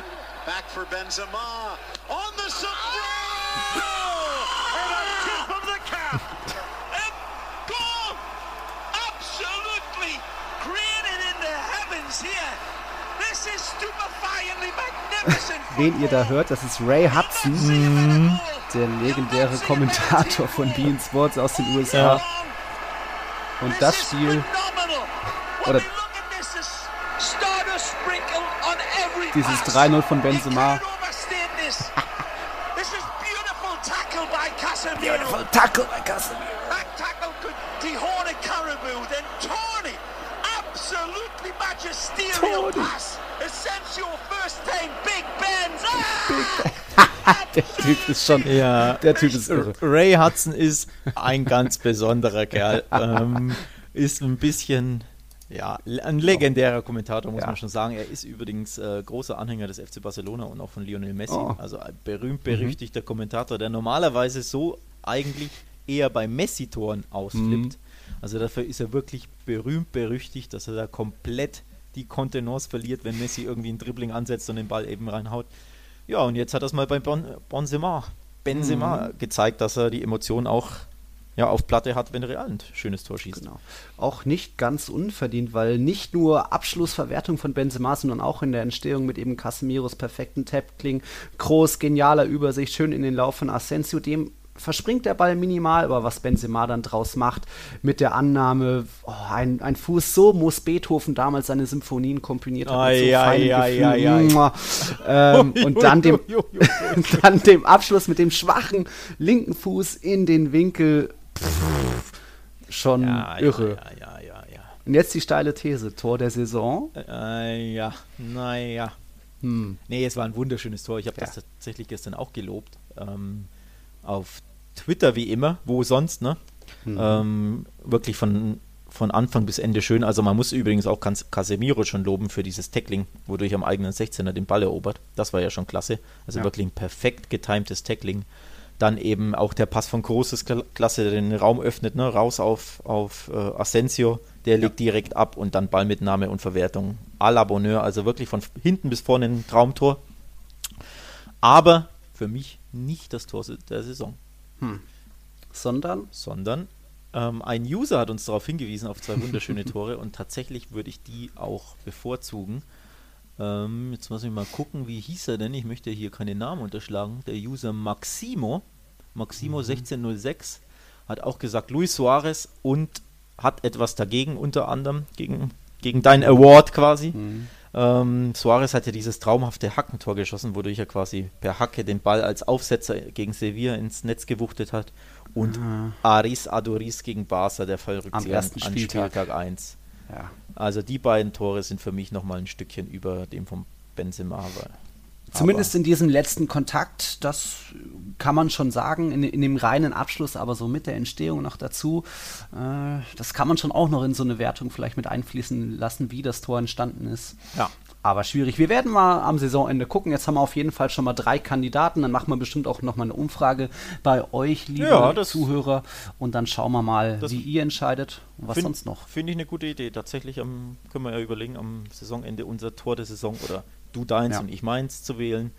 back for Benzema, on the sombrero, and a tip of the cap, and goal, absolutely created in the heavens here. This is stupefyingly magnificent. Wen ihr da hört, das ist Ray Hudson, der legendäre Kommentator von Bean Sports aus den USA. Ja. Und das Spiel oder dieses 3-0 von Benzema. Beautiful tackle by Casemiro. That tackle could dehorn a caribou, then Tony, absolutely magisterial Tony. pass. Essential first time, Big Ben's. Ah! der Typ ist schon. Ja, der Typ ist irre. Ray Hudson ist ein ganz besonderer Kerl. Ähm, ist ein bisschen ja, ein legendärer Kommentator, muss ja. man schon sagen. Er ist übrigens äh, großer Anhänger des FC Barcelona und auch von Lionel Messi. Oh. Also ein berühmt-berüchtigter mhm. Kommentator, der normalerweise so eigentlich eher bei Messi-Toren ausflippt. Mhm. Also dafür ist er wirklich berühmt-berüchtigt, dass er da komplett die Kontenance verliert, wenn Messi irgendwie ein Dribbling ansetzt und den Ball eben reinhaut. Ja, und jetzt hat er es mal bei bon Benzema, Benzema mhm. gezeigt, dass er die Emotionen auch ja, auf Platte hat, wenn Real ein schönes Tor schießt. Genau. Auch nicht ganz unverdient, weil nicht nur Abschlussverwertung von Benzema, sondern auch in der Entstehung mit eben Casemiros perfekten Tappling, groß, genialer Übersicht, schön in den Lauf von Asensio, dem verspringt der Ball minimal, aber was Benzema dann draus macht mit der Annahme, oh, ein, ein Fuß, so muss Beethoven damals seine Symphonien komponiert haben. Ai, so ai, ai, ai, ähm, und dann dem, dann dem Abschluss mit dem schwachen linken Fuß in den Winkel schon ja, irre. Ja, ja, ja, ja, Und jetzt die steile These: Tor der Saison? Äh, ja, naja. Hm. Nee, es war ein wunderschönes Tor. Ich habe ja. das tatsächlich gestern auch gelobt. Ähm, auf Twitter wie immer, wo sonst, ne? Hm. Ähm, wirklich von, von Anfang bis Ende schön. Also man muss übrigens auch Casemiro schon loben für dieses Tackling, wodurch am eigenen 16er den Ball erobert. Das war ja schon klasse. Also ja. wirklich ein perfekt getimtes Tackling. Dann eben auch der Pass von Großes Klasse, der den Raum öffnet, ne? raus auf, auf äh, Asensio, der legt direkt ab und dann Ballmitnahme und Verwertung à la Bonheur, also wirklich von hinten bis vorne ein Traumtor. Aber für mich nicht das Tor der Saison. Hm. Sondern? Sondern ähm, ein User hat uns darauf hingewiesen, auf zwei wunderschöne Tore und tatsächlich würde ich die auch bevorzugen. Ähm, jetzt muss ich mal gucken, wie hieß er denn? Ich möchte hier keine Namen unterschlagen. Der User Maximo, Maximo mhm. 1606, hat auch gesagt, Luis Suarez und hat etwas dagegen, unter anderem gegen, gegen dein Award quasi. Mhm. Ähm, Suarez hat ja dieses traumhafte Hackentor geschossen, wodurch er quasi per Hacke den Ball als Aufsetzer gegen Sevilla ins Netz gewuchtet hat. Und mhm. Aris Adoris gegen Barca, der Fallrückzieher an Spieltag. Spieltag 1. Ja. Also die beiden Tore sind für mich nochmal ein Stückchen über dem von Benzema. Zumindest in diesem letzten Kontakt, das kann man schon sagen, in, in, dem reinen Abschluss, aber so mit der Entstehung noch dazu, äh, das kann man schon auch noch in so eine Wertung vielleicht mit einfließen lassen, wie das Tor entstanden ist. Ja. Aber schwierig. Wir werden mal am Saisonende gucken. Jetzt haben wir auf jeden Fall schon mal drei Kandidaten. Dann machen wir bestimmt auch noch mal eine Umfrage bei euch, liebe ja, Zuhörer. Und dann schauen wir mal, wie ihr entscheidet und was find, sonst noch. Finde ich eine gute Idee. Tatsächlich um, können wir ja überlegen, am Saisonende unser Tor der Saison oder du deins ja. und ich meins zu wählen.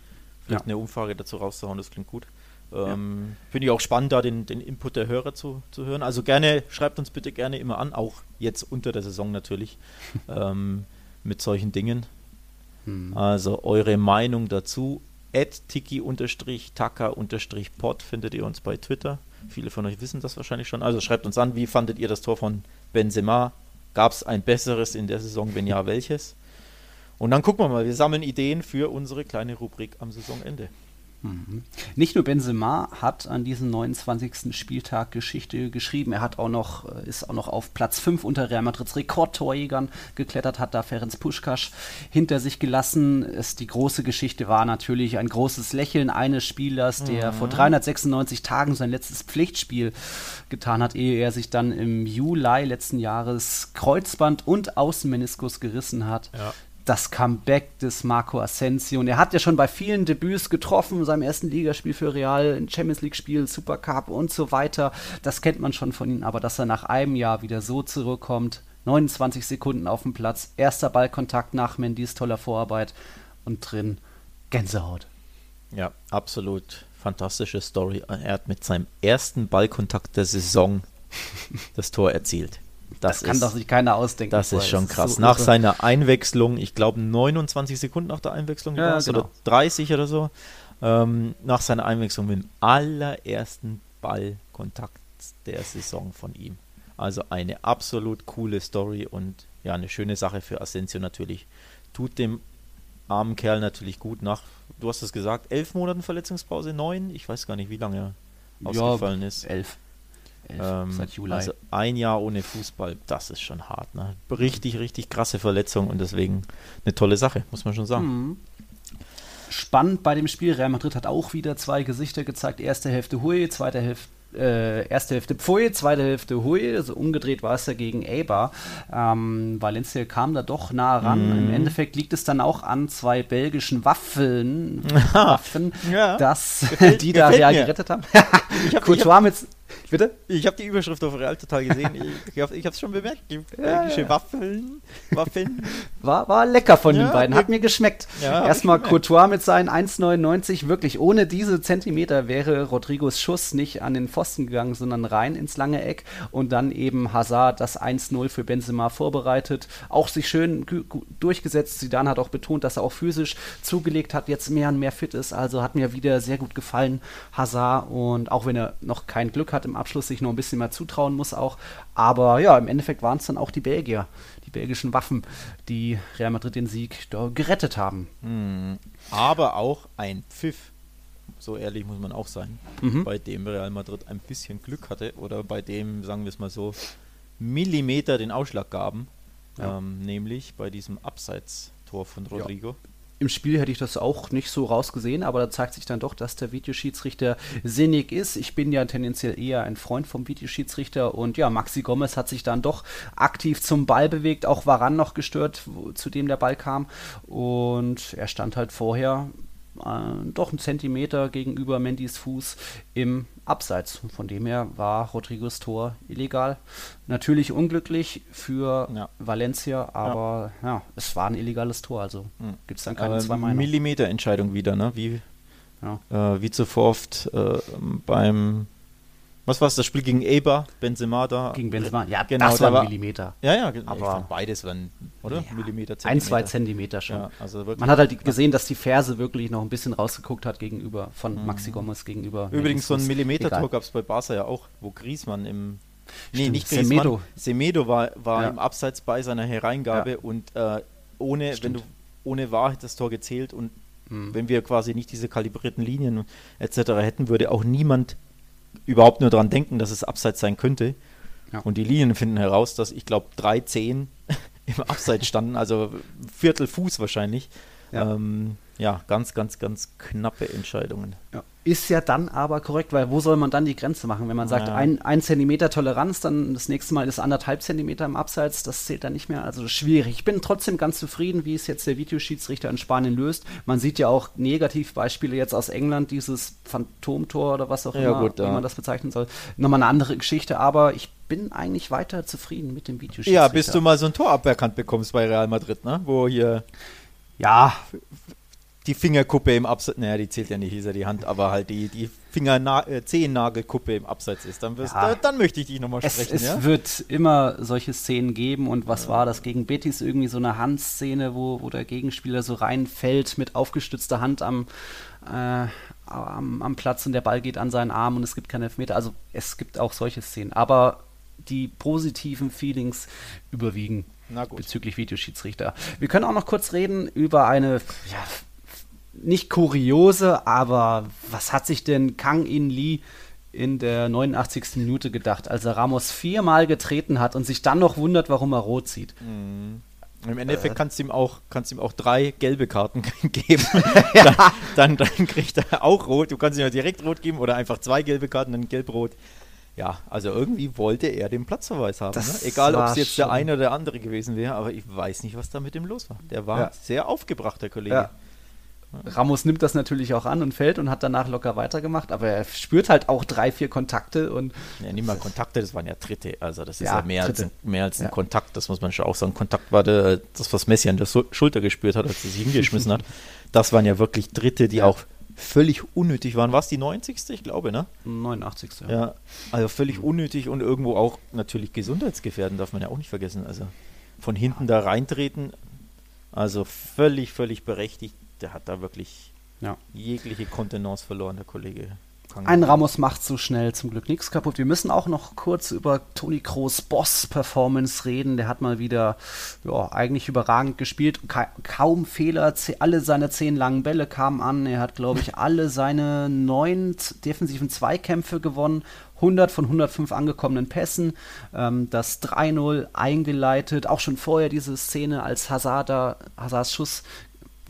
Vielleicht ja. eine Umfrage dazu rauszuhauen, das klingt gut. Ähm, ja. Finde ich auch spannend, da den, den Input der Hörer zu, zu hören. Also gerne, schreibt uns bitte gerne immer an, auch jetzt unter der Saison natürlich, ähm, mit solchen Dingen. Hm. Also eure Meinung dazu. tiki-taka-pod findet ihr uns bei Twitter. Viele von euch wissen das wahrscheinlich schon. Also schreibt uns an, wie fandet ihr das Tor von Benzema? Gab es ein besseres in der Saison? Wenn ja, welches? Und dann gucken wir mal, wir sammeln Ideen für unsere kleine Rubrik am Saisonende. Mhm. Nicht nur Benzema hat an diesem 29. Spieltag Geschichte geschrieben, er hat auch noch, äh, ist auch noch auf Platz 5 unter Real Madrids Rekordtorjägern geklettert, hat da Ferenc Puschkasch hinter sich gelassen. Es, die große Geschichte war natürlich ein großes Lächeln eines Spielers, der mhm. vor 396 Tagen sein letztes Pflichtspiel getan hat, ehe er sich dann im Juli letzten Jahres Kreuzband und Außenmeniskus gerissen hat. Ja das Comeback des Marco Asensio. Und er hat ja schon bei vielen Debüts getroffen, seinem ersten Ligaspiel für Real, Champions League-Spiel, Supercup und so weiter. Das kennt man schon von ihm, aber dass er nach einem Jahr wieder so zurückkommt, 29 Sekunden auf dem Platz, erster Ballkontakt nach Mendis toller Vorarbeit und drin Gänsehaut. Ja, absolut fantastische Story. Er hat mit seinem ersten Ballkontakt der Saison das Tor erzielt. Das, das kann doch sich keiner ausdenken. Das ist schon krass. So nach irre. seiner Einwechslung, ich glaube 29 Sekunden nach der Einwechslung ja, genau. oder 30 oder so, ähm, nach seiner Einwechslung mit dem allerersten Ballkontakt der Saison von ihm. Also eine absolut coole Story und ja, eine schöne Sache für Asensio natürlich. Tut dem armen Kerl natürlich gut nach, du hast es gesagt, elf Monaten Verletzungspause, neun, ich weiß gar nicht, wie lange er ausgefallen ist. Elf. Ähm, seit Juli. Also ein Jahr ohne Fußball, das ist schon hart. Ne? Richtig, richtig krasse Verletzung und deswegen eine tolle Sache, muss man schon sagen. Mhm. Spannend bei dem Spiel. Real Madrid hat auch wieder zwei Gesichter gezeigt. Erste Hälfte Hui, zweite Hälfte. Äh, erste Hälfte Pfui, zweite Hälfte Hui, also umgedreht war es ja gegen Eibar. Ähm, Valencia kam da doch nah ran. Mhm. Im Endeffekt liegt es dann auch an zwei belgischen Waffeln, Waffen, Ja. dass Gefällt- die da Real mir. gerettet haben. Ich hab- Courtois mit. Bitte? Ich habe die Überschrift auf Real total gesehen. Ich, ich habe es schon bemerkt. Die belgische ja. Waffeln. Waffeln. War, war lecker von Ja, den beiden, hat mir- geschmeckt. Ja, Erstmal. Courtois mit seinen 1,99, wirklich ohne diese Zentimeter wäre Rodrigos Schuss nicht an den Pfosten gegangen, sondern rein ins lange Eck und dann eben Hazard das 1-0 für Benzema vorbereitet, auch sich schön durchgesetzt. Zidane hat auch betont, dass er auch physisch zugelegt hat, jetzt mehr und mehr fit ist, also hat mir wieder sehr gut gefallen, Hazard und auch wenn er noch kein Glück hat im Abschluss, sich noch ein bisschen mehr zutrauen muss auch, aber ja, im Endeffekt waren es dann auch die Belgier, die belgischen Waffen, die Real Madrid den Sieg da gerettet haben. Aber auch ein Pfiff. So ehrlich muss man auch sein. Mhm. Bei dem Real Madrid ein bisschen Glück hatte oder bei dem, sagen wir es mal so, Millimeter den Ausschlag gaben. Ja. Ähm, nämlich bei diesem Abseits-Tor von Rodrigo. Im Spiel hätte ich das auch nicht so rausgesehen, aber da zeigt sich dann doch, dass der Videoschiedsrichter sinnig ist. Ich bin ja tendenziell eher ein Freund vom Videoschiedsrichter und ja, Maxi Gomez hat sich dann doch aktiv zum Ball bewegt, auch Varan noch gestört, wo, zu dem der Ball kam und er stand halt vorher äh, doch einen Zentimeter gegenüber Mendys Fuß im Abseits. Von dem her war Rodrigos Tor illegal. Natürlich unglücklich für Ja. Valencia, aber ja. es war ein illegales Tor, also gibt es dann keine Aber zwei Meinungen. Millimeter-Entscheidung wieder, ne? Wie, Ja. äh, wie zuvor oft äh, beim, was war es, das Spiel gegen Eber, Benzema da? Gegen Benzema. Ja, genau, das da war war ein Millimeter. Ja, ja, genau. Aber- beides waren, oder? Ja, Millimeter, Ein, zwei Zentimeter. Zentimeter schon. Ja, also Man hat halt gesehen, dass die Ferse wirklich noch ein bisschen rausgeguckt hat gegenüber von Maxi Gomez gegenüber. Mhm. Übrigens, so ein. Millimeter-Tor gab es bei Barca ja auch, wo Griezmann im. Nee, Stimmt, nicht Griezmann. Semedo. Semedo war, war Ja. im Abseits bei seiner Hereingabe Ja. und äh, ohne, wenn Stimmt. du ohne Wahrheit das Tor gezählt und Mhm. wenn wir quasi nicht diese kalibrierten Linien etc. hätten, würde auch niemand überhaupt nur daran denken, dass es Abseits sein könnte. Ja. Und die Linien finden heraus, dass ich glaube drei Zehen im Abseits standen, also Viertel Fuß wahrscheinlich. Ja. Ähm, ja, ganz, ganz, ganz knappe Entscheidungen. Ja. Ist ja dann aber korrekt, weil wo soll man dann die Grenze machen? Wenn man sagt, Ja. ein, ein Zentimeter Toleranz, dann das nächste Mal ist anderthalb Zentimeter im Abseits, das zählt dann nicht mehr. Also schwierig. Ich bin trotzdem ganz zufrieden, wie es jetzt der Videoschiedsrichter in Spanien löst. Man sieht ja auch Negativbeispiele jetzt aus England, dieses Phantomtor oder was auch Ja, immer, gut, wie man das bezeichnen soll. Nochmal eine andere Geschichte, aber ich bin eigentlich weiter zufrieden mit dem Videoschiedsrichter. Ja, bis du mal so ein Tor aberkannt bekommst bei Real Madrid, ne? Wo hier Ja, die Fingerkuppe im Abseits, naja, die zählt ja nicht, ist ja die Hand, aber halt die, die Finger äh, Zehennagelkuppe im Abseits ist, dann, wirst, Ja. da, dann möchte ich dich nochmal sprechen, es ja? wird immer solche Szenen geben und was war das gegen Betis? Irgendwie so eine Handszene, wo, wo der Gegenspieler so reinfällt mit aufgestützter Hand am, äh, am, am Platz und der Ball geht an seinen Arm und es gibt keine Elfmeter. Also es gibt auch solche Szenen. Aber die positiven Feelings überwiegen. Bezüglich Videoschiedsrichter. Wir können auch noch kurz reden über eine ja, nicht kuriose, aber was hat sich denn Kang In Lee in der 89. Minute gedacht, als er Ramos viermal getreten hat und sich dann noch wundert, warum er rot sieht? Im Endeffekt kannst du ihm auch, kannst ihm auch drei gelbe Karten geben. dann, dann, dann kriegt er auch rot. Du kannst ihm ja direkt rot geben oder einfach zwei gelbe Karten, dann gelb-rot. Ja, also irgendwie wollte er den Platzverweis haben. Ne? Egal, ob es jetzt der eine oder der andere gewesen wäre, aber ich weiß nicht, was da mit ihm los war. Der war Ja. sehr aufgebracht, der Kollege. Ja. Ramos nimmt das natürlich auch an und fällt und hat danach locker weitergemacht, aber er spürt halt auch drei, vier Kontakte und Ja, nicht mal Kontakte, das waren ja Dritte. Also das ist Ja, ja, mehr, als ein, mehr als ein Ja. Kontakt, das muss man schon auch sagen. Kontakt war der, das, was Messi an der Schulter gespürt hat, als er sich hingeschmissen hat. Das waren ja wirklich Dritte, die Ja. auch völlig unnötig waren. War es die 90. Ich glaube, ne? 89. Ja, also völlig unnötig und irgendwo auch natürlich gesundheitsgefährdend, darf man ja auch nicht vergessen. Also von hinten da reintreten, also völlig, völlig berechtigt. Der hat da wirklich Ja. jegliche Kontenance verloren, der Kollege. Gefangen. Ein Ramos macht so schnell zum Glück nichts kaputt. Wir müssen auch noch kurz über Toni Kroos Boss-Performance reden. Der hat mal wieder ja, eigentlich überragend gespielt. Ka kaum Fehler. Alle seine zehn langen Bälle kamen an. Er hat, glaube ich, alle seine neun defensiven Zweikämpfe gewonnen. 100 von 105 angekommenen Pässen, ähm, das 3-0 eingeleitet, auch schon vorher diese Szene, als Hazard da, Hazards Schuss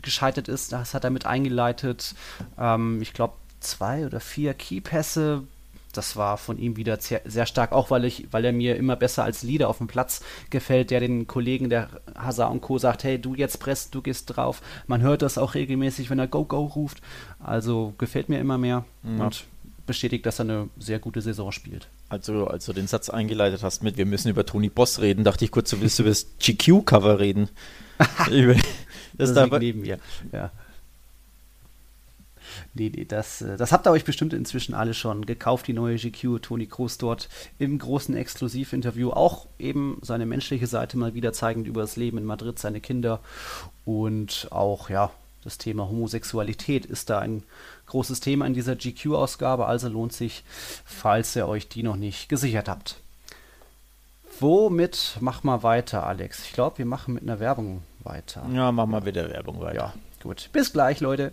gescheitert ist, das hat er mit eingeleitet. Ähm, ich glaube, zwei oder vier Keypässe. Das war von ihm wieder sehr, sehr, stark, auch weil, ich, weil er mir immer besser als Leader auf dem Platz gefällt, der den Kollegen der Hazard und Co. sagt, hey, du jetzt presst, du gehst drauf. Man hört das auch regelmäßig, wenn er Go, Go ruft. Also gefällt mir immer mehr mhm. und bestätigt, dass er eine sehr gute Saison spielt. Also, als du den Satz eingeleitet hast mit, wir müssen über Toni Boss reden, dachte ich kurz, du willst über das GQ-Cover reden. das, das da neben mir, ja. Nee, nee, das, äh, das habt ihr euch bestimmt inzwischen alle schon gekauft, die neue GQ. Toni Kroos dort im großen Exklusivinterview auch eben seine menschliche Seite mal wieder zeigend über das Leben in Madrid, seine Kinder und auch, ja, das Thema Homosexualität ist da ein großes Thema in dieser GQ-Ausgabe, also lohnt sich, falls ihr euch die noch nicht gesichert habt. Womit mach mal weiter, Alex? Ich glaube, wir machen mit einer Werbung weiter. Ja, machen wir wieder Werbung weiter. Ja, gut. Bis gleich, Leute.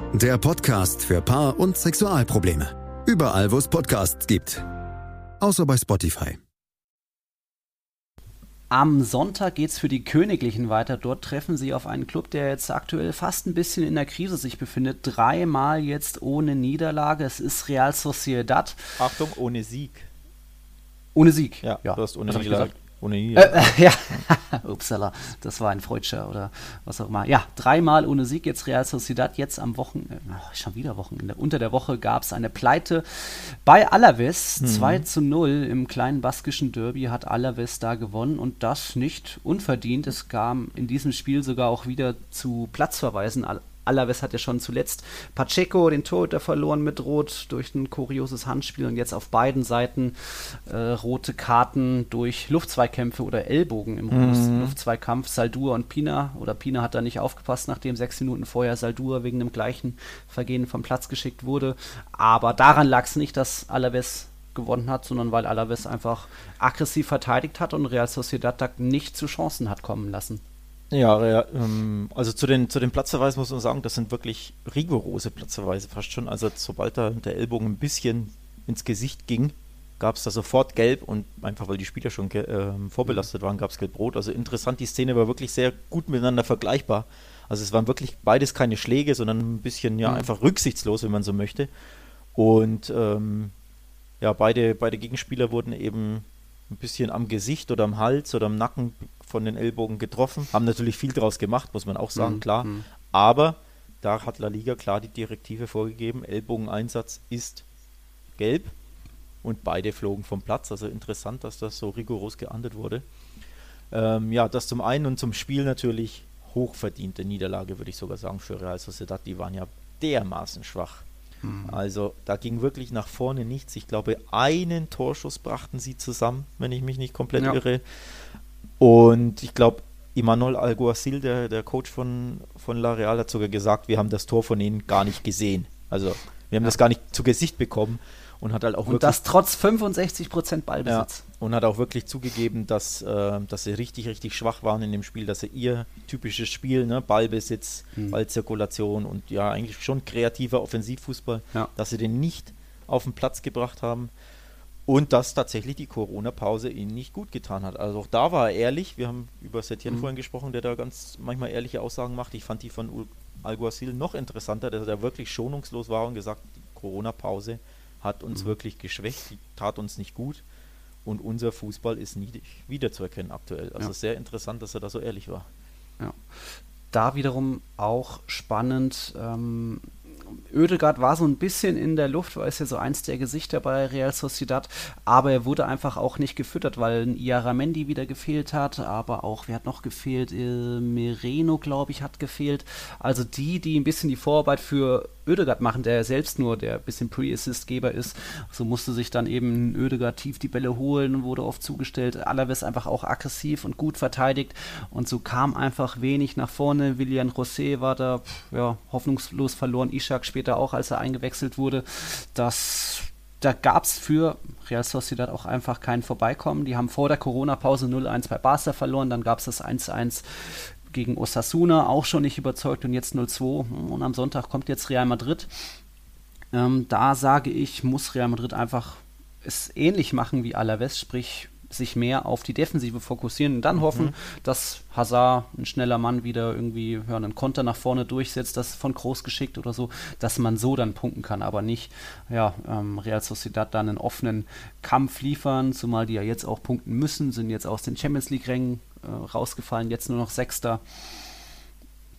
der Podcast für Paar- und Sexualprobleme. Überall, wo es Podcasts gibt. Außer bei Spotify. Am Sonntag geht es für die Königlichen weiter. Dort treffen sie auf einen Club, der jetzt aktuell fast ein bisschen in der Krise sich befindet. Dreimal jetzt ohne Niederlage. Es ist Real Sociedad. Achtung, ohne Sieg. Ohne Sieg. Ja, ja. du hast ohne Niederlage. Ohne Sieg. Äh, äh, ja, upsala, das war ein Freudscher oder was auch immer. Ja, dreimal ohne Sieg jetzt Real Sociedad. Jetzt am Wochenende, oh, schon wieder Wochenende. Unter der Woche gab es eine Pleite bei Alaves. Mhm. 2 zu 0 im kleinen baskischen Derby hat Alaves da gewonnen und das nicht unverdient. Es kam in diesem Spiel sogar auch wieder zu Platzverweisen. Alaves hat ja schon zuletzt Pacheco, den Torhüter, verloren mit Rot durch ein kurioses Handspiel und jetzt auf beiden Seiten äh, rote Karten durch Luftzweikämpfe oder Ellbogen im mhm. Luftzweikampf. Saldur und Pina oder Pina hat da nicht aufgepasst, nachdem sechs Minuten vorher Saldur wegen dem gleichen Vergehen vom Platz geschickt wurde. Aber daran lag es nicht, dass Alaves gewonnen hat, sondern weil Alaves einfach aggressiv verteidigt hat und Real Sociedad da nicht zu Chancen hat kommen lassen. Ja, ähm, also zu den, zu den Platzverweisen muss man sagen, das sind wirklich rigorose Platzverweise fast schon. Also sobald da der Ellbogen ein bisschen ins Gesicht ging, gab es da sofort gelb und einfach weil die Spieler schon äh, vorbelastet waren, gab es gelb-rot. Also interessant, die Szene war wirklich sehr gut miteinander vergleichbar. Also es waren wirklich beides keine Schläge, sondern ein bisschen ja mhm. einfach rücksichtslos, wenn man so möchte. Und ähm, ja, beide, beide Gegenspieler wurden eben ein bisschen am Gesicht oder am Hals oder am Nacken von den Ellbogen getroffen. Haben natürlich viel draus gemacht, muss man auch sagen, mhm. klar. Mhm. Aber da hat La Liga klar die Direktive vorgegeben, Ellbogeneinsatz ist gelb und beide flogen vom Platz. Also interessant, dass das so rigoros geahndet wurde. Ähm, ja, das zum einen und zum Spiel natürlich hochverdiente Niederlage, würde ich sogar sagen, für Real Sociedad. Die waren ja dermaßen schwach. Mhm. Also da ging wirklich nach vorne nichts. Ich glaube, einen Torschuss brachten sie zusammen, wenn ich mich nicht komplett ja. irre. Und ich glaube, Imanol Alguacil, der, der Coach von, von La Real, hat sogar gesagt, wir haben das Tor von ihnen gar nicht gesehen. Also wir haben ja. das gar nicht zu Gesicht bekommen und hat halt auch und wirklich. das trotz 65% Ballbesitz. Ja, und hat auch wirklich zugegeben, dass, äh, dass sie richtig, richtig schwach waren in dem Spiel, dass sie ihr typisches Spiel, ne, Ballbesitz, mhm. Ballzirkulation und ja, eigentlich schon kreativer Offensivfußball, ja. dass sie den nicht auf den Platz gebracht haben. Und dass tatsächlich die Corona-Pause ihn nicht gut getan hat. Also auch da war er ehrlich. Wir haben über Setien mhm. vorhin gesprochen, der da ganz manchmal ehrliche Aussagen macht. Ich fand die von Alguacil noch interessanter, dass er wirklich schonungslos war und gesagt, die Corona-Pause hat uns mhm. wirklich geschwächt, die tat uns nicht gut. Und unser Fußball ist nie wiederzuerkennen aktuell. Also ja. sehr interessant, dass er da so ehrlich war. Ja. Da wiederum auch spannend, ähm, Oedegaard war so ein bisschen in der Luft, weil es ja so eins der Gesichter bei Real Sociedad, aber er wurde einfach auch nicht gefüttert, weil Iaramendi wieder gefehlt hat, aber auch, wer hat noch gefehlt? Äh, Mereno, glaube ich, hat gefehlt. Also die, die ein bisschen die Vorarbeit für Oedegaard machen, der selbst nur der bisschen Pre-Assist-Geber ist. So musste sich dann eben Oedegaard tief die Bälle holen wurde oft zugestellt. Alaves einfach auch aggressiv und gut verteidigt und so kam einfach wenig nach vorne. William José war da ja, hoffnungslos verloren. Ishak später auch, als er eingewechselt wurde. Das da gab es für Real Sociedad auch einfach kein Vorbeikommen. Die haben vor der Corona-Pause 0-1 bei Barca verloren, dann gab es das 1-1 gegen Osasuna auch schon nicht überzeugt und jetzt 0-2 und am Sonntag kommt jetzt Real Madrid. Ähm, da sage ich, muss Real Madrid einfach es ähnlich machen wie Alaves, sprich sich mehr auf die Defensive fokussieren und dann mhm. hoffen, dass Hazard, ein schneller Mann, wieder irgendwie ja, einen Konter nach vorne durchsetzt, das von Groß geschickt oder so, dass man so dann punkten kann, aber nicht ja, ähm, Real Sociedad dann einen offenen Kampf liefern, zumal die ja jetzt auch punkten müssen, sind jetzt aus den Champions League-Rängen äh, rausgefallen, jetzt nur noch Sechster.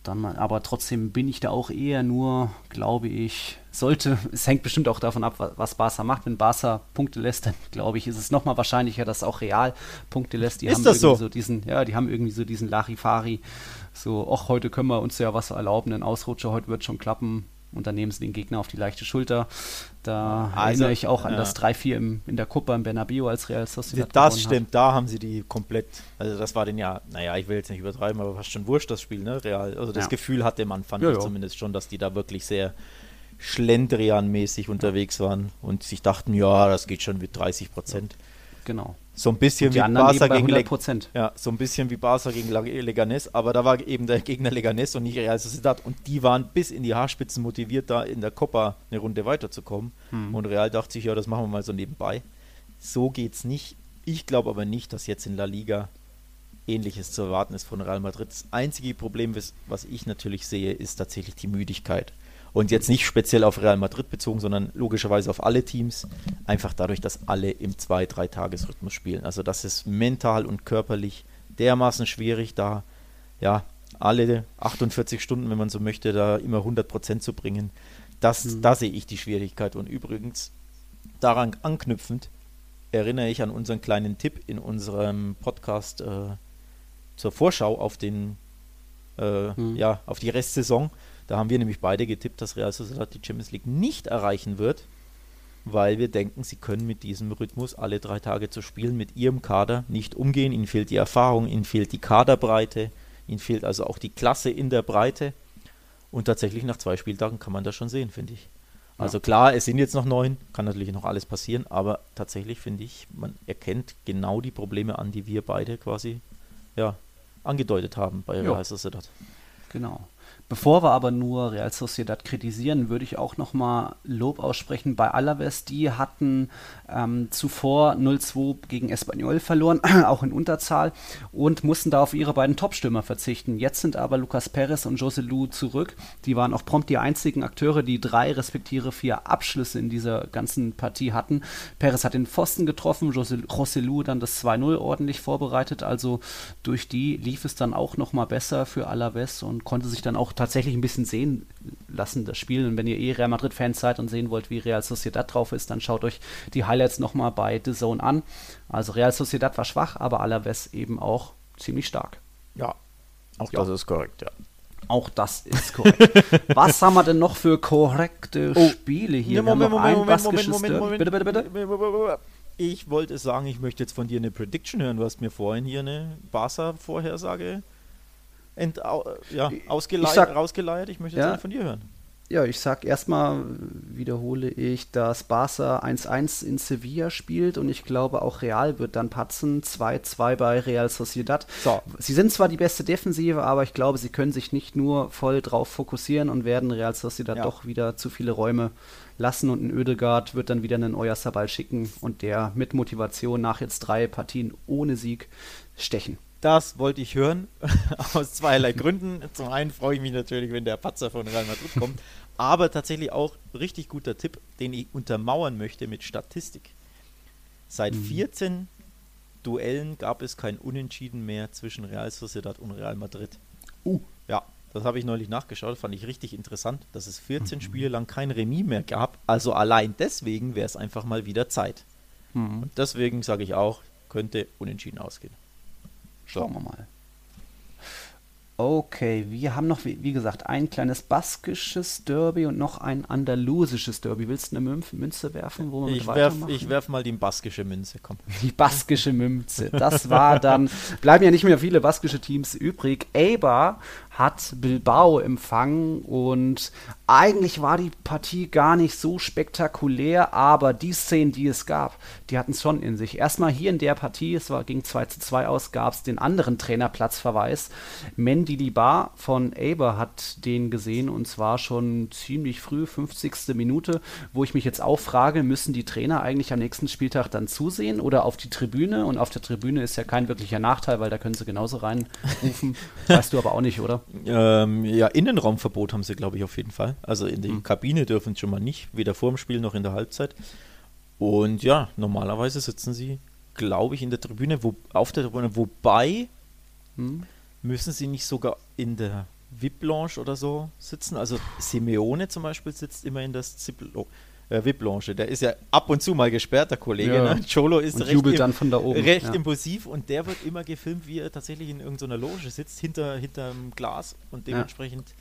Dann mal, aber trotzdem bin ich da auch eher nur, glaube ich, sollte, es hängt bestimmt auch davon ab, was Barca macht. Wenn Barca Punkte lässt, dann glaube ich, ist es nochmal wahrscheinlicher, dass auch Real Punkte lässt. Die ist haben das so? so? diesen, ja, die haben irgendwie so diesen Larifari, so, ach, heute können wir uns ja was erlauben, ein Ausrutscher, heute wird schon klappen und dann nehmen sie den Gegner auf die leichte Schulter. Da also, erinnere ich auch an ja. das 3-4 in der Kuppe im Bernabeu als Real Sociedad Das stimmt, hat. da haben sie die komplett, also das war den ja, naja, ich will jetzt nicht übertreiben, aber fast schon wurscht das Spiel, ne, Real. Also das ja. Gefühl hatte man, fand ja, ich zumindest schon, dass die da wirklich sehr schlendrianmäßig unterwegs waren und sich dachten, ja, das geht schon mit 30 Prozent. Genau. So ein bisschen wie Barca gegen Le ja, so ein bisschen wie Barca gegen Leganes, aber da war eben der Gegner Leganes und nicht Real Sociedad und die waren bis in die Haarspitzen motiviert, da in der Copa eine Runde weiterzukommen. Hm. Und Real dachte sich, ja, das machen wir mal so nebenbei. So geht's nicht. Ich glaube aber nicht, dass jetzt in La Liga Ähnliches zu erwarten ist von Real Madrid. Das einzige Problem, was ich natürlich sehe, ist tatsächlich die Müdigkeit. Und jetzt nicht speziell auf Real Madrid bezogen, sondern logischerweise auf alle Teams. Einfach dadurch, dass alle im zwei drei Tagesrhythmus spielen. Also das ist mental und körperlich dermaßen schwierig, da ja alle 48 Stunden, wenn man so möchte, da immer 100 Prozent zu bringen. Das, mhm. Da sehe ich die Schwierigkeit. Und übrigens, daran anknüpfend, erinnere ich an unseren kleinen Tipp in unserem Podcast äh, zur Vorschau auf den äh, mhm. ja, auf die Restsaison. Da haben wir nämlich beide getippt, dass Real Sociedad die Champions League nicht erreichen wird, weil wir denken, sie können mit diesem Rhythmus alle drei Tage zu spielen mit ihrem Kader nicht umgehen. Ihnen fehlt die Erfahrung, ihnen fehlt die Kaderbreite, ihnen fehlt also auch die Klasse in der Breite. Und tatsächlich nach zwei Spieltagen kann man das schon sehen, finde ich. Also klar, es sind jetzt noch neun, kann natürlich noch alles passieren, aber tatsächlich finde ich, man erkennt genau die Probleme an, die wir beide quasi ja, angedeutet haben bei Real Sociedad. Genau. Bevor wir aber nur Real Sociedad kritisieren, würde ich auch nochmal Lob aussprechen bei Alaves. Die hatten ähm, zuvor 0-2 gegen Espanyol verloren, auch in Unterzahl, und mussten da auf ihre beiden Topstürmer verzichten. Jetzt sind aber Lucas Perez und José Lu zurück. Die waren auch prompt die einzigen Akteure, die drei respektive vier Abschlüsse in dieser ganzen Partie hatten. Perez hat den Pfosten getroffen, José, José Lu dann das 2-0 ordentlich vorbereitet. Also durch die lief es dann auch nochmal besser für Alaves und konnte sich dann auch tatsächlich ein bisschen sehen lassen, das Spiel. Und wenn ihr eh Real Madrid-Fans seid und sehen wollt, wie Real Sociedad drauf ist, dann schaut euch die Highlights nochmal bei The Zone an. Also Real Sociedad war schwach, aber Alaves eben auch ziemlich stark. Ja, auch ja. das ist korrekt, ja. Auch das ist korrekt. Was haben wir denn noch für korrekte oh. Spiele hier? Ja, Moment, Moment, Moment, Moment, Moment, Moment, Bitte, bitte, bitte. Ich wollte sagen, ich möchte jetzt von dir eine Prediction hören. Du hast mir vorhin hier eine Barca-Vorhersage ent, ja, ausgeleiert, ich sag, rausgeleiert. Ich möchte jetzt ja, von dir hören. Ja, ich sag erstmal, wiederhole ich, dass Barca 1-1 in Sevilla spielt und ich glaube auch Real wird dann patzen. 2-2 bei Real Sociedad. So. Sie sind zwar die beste Defensive, aber ich glaube, sie können sich nicht nur voll drauf fokussieren und werden Real Sociedad Ja. doch wieder zu viele Räume lassen und ein Ödegaard wird dann wieder einen Oyarzabal schicken und der mit Motivation nach jetzt drei Partien ohne Sieg stechen. Das wollte ich hören, aus zweierlei Gründen. Zum einen freue ich mich natürlich, wenn der Patzer von Real Madrid kommt, aber tatsächlich auch richtig guter Tipp, den ich untermauern möchte mit Statistik. Seit 14 Duellen gab es kein Unentschieden mehr zwischen Real Sociedad und Real Madrid. Uh. Ja, das habe ich neulich nachgeschaut, fand ich richtig interessant, dass es 14 Spiele lang kein Remis mehr gab. Also allein deswegen wäre es einfach mal wieder Zeit. Und deswegen sage ich auch, könnte unentschieden ausgehen. Schauen wir mal. Okay, wir haben noch, wie, gesagt, ein kleines baskisches Derby und noch ein andalusisches Derby. Willst du eine Münze werfen, wo wir Ich mit werf, weitermachen? ich werf mal die baskische Münze, komm. Die baskische Münze. Das war dann, bleiben ja nicht mehr viele baskische Teams übrig. Eibar hat Bilbao empfangen und eigentlich war die Partie gar nicht so spektakulär, aber die Szenen, die es gab, die hatten es schon in sich. Erstmal hier in der Partie, es war, ging 2 zu 2 aus, gab es den anderen Trainerplatzverweis. Mendy Libar von Eibar hat den gesehen und zwar schon ziemlich früh, 50. Minute, wo ich mich jetzt auch frage, müssen die Trainer eigentlich am nächsten Spieltag dann zusehen oder auf die Tribüne? Und auf der Tribüne ist ja kein wirklicher Nachteil, weil da können sie genauso reinrufen. weißt du aber auch nicht, oder? Ähm, ja, Innenraumverbot haben sie, glaube ich, auf jeden Fall. Also in die Hm. Kabine dürfen sie schon mal nicht, weder vor dem Spiel noch in der Halbzeit. Und ja, normalerweise sitzen sie, glaube ich, in der Tribüne, wo, auf der Tribüne, wobei Hm? müssen sie nicht sogar in der VIP-Lounge oder so sitzen. Also Simeone zum Beispiel sitzt immer in der äh, VIP-Lounge. Der ist ja ab und zu mal gesperrt, der Kollege. Ja. Ne? Cholo ist Und recht, jubelt im- dann von da oben, recht ja. impulsiv und der wird immer gefilmt, wie er tatsächlich in irgendeiner Loge sitzt, hinter hinterm Glas und Ja. dementsprechend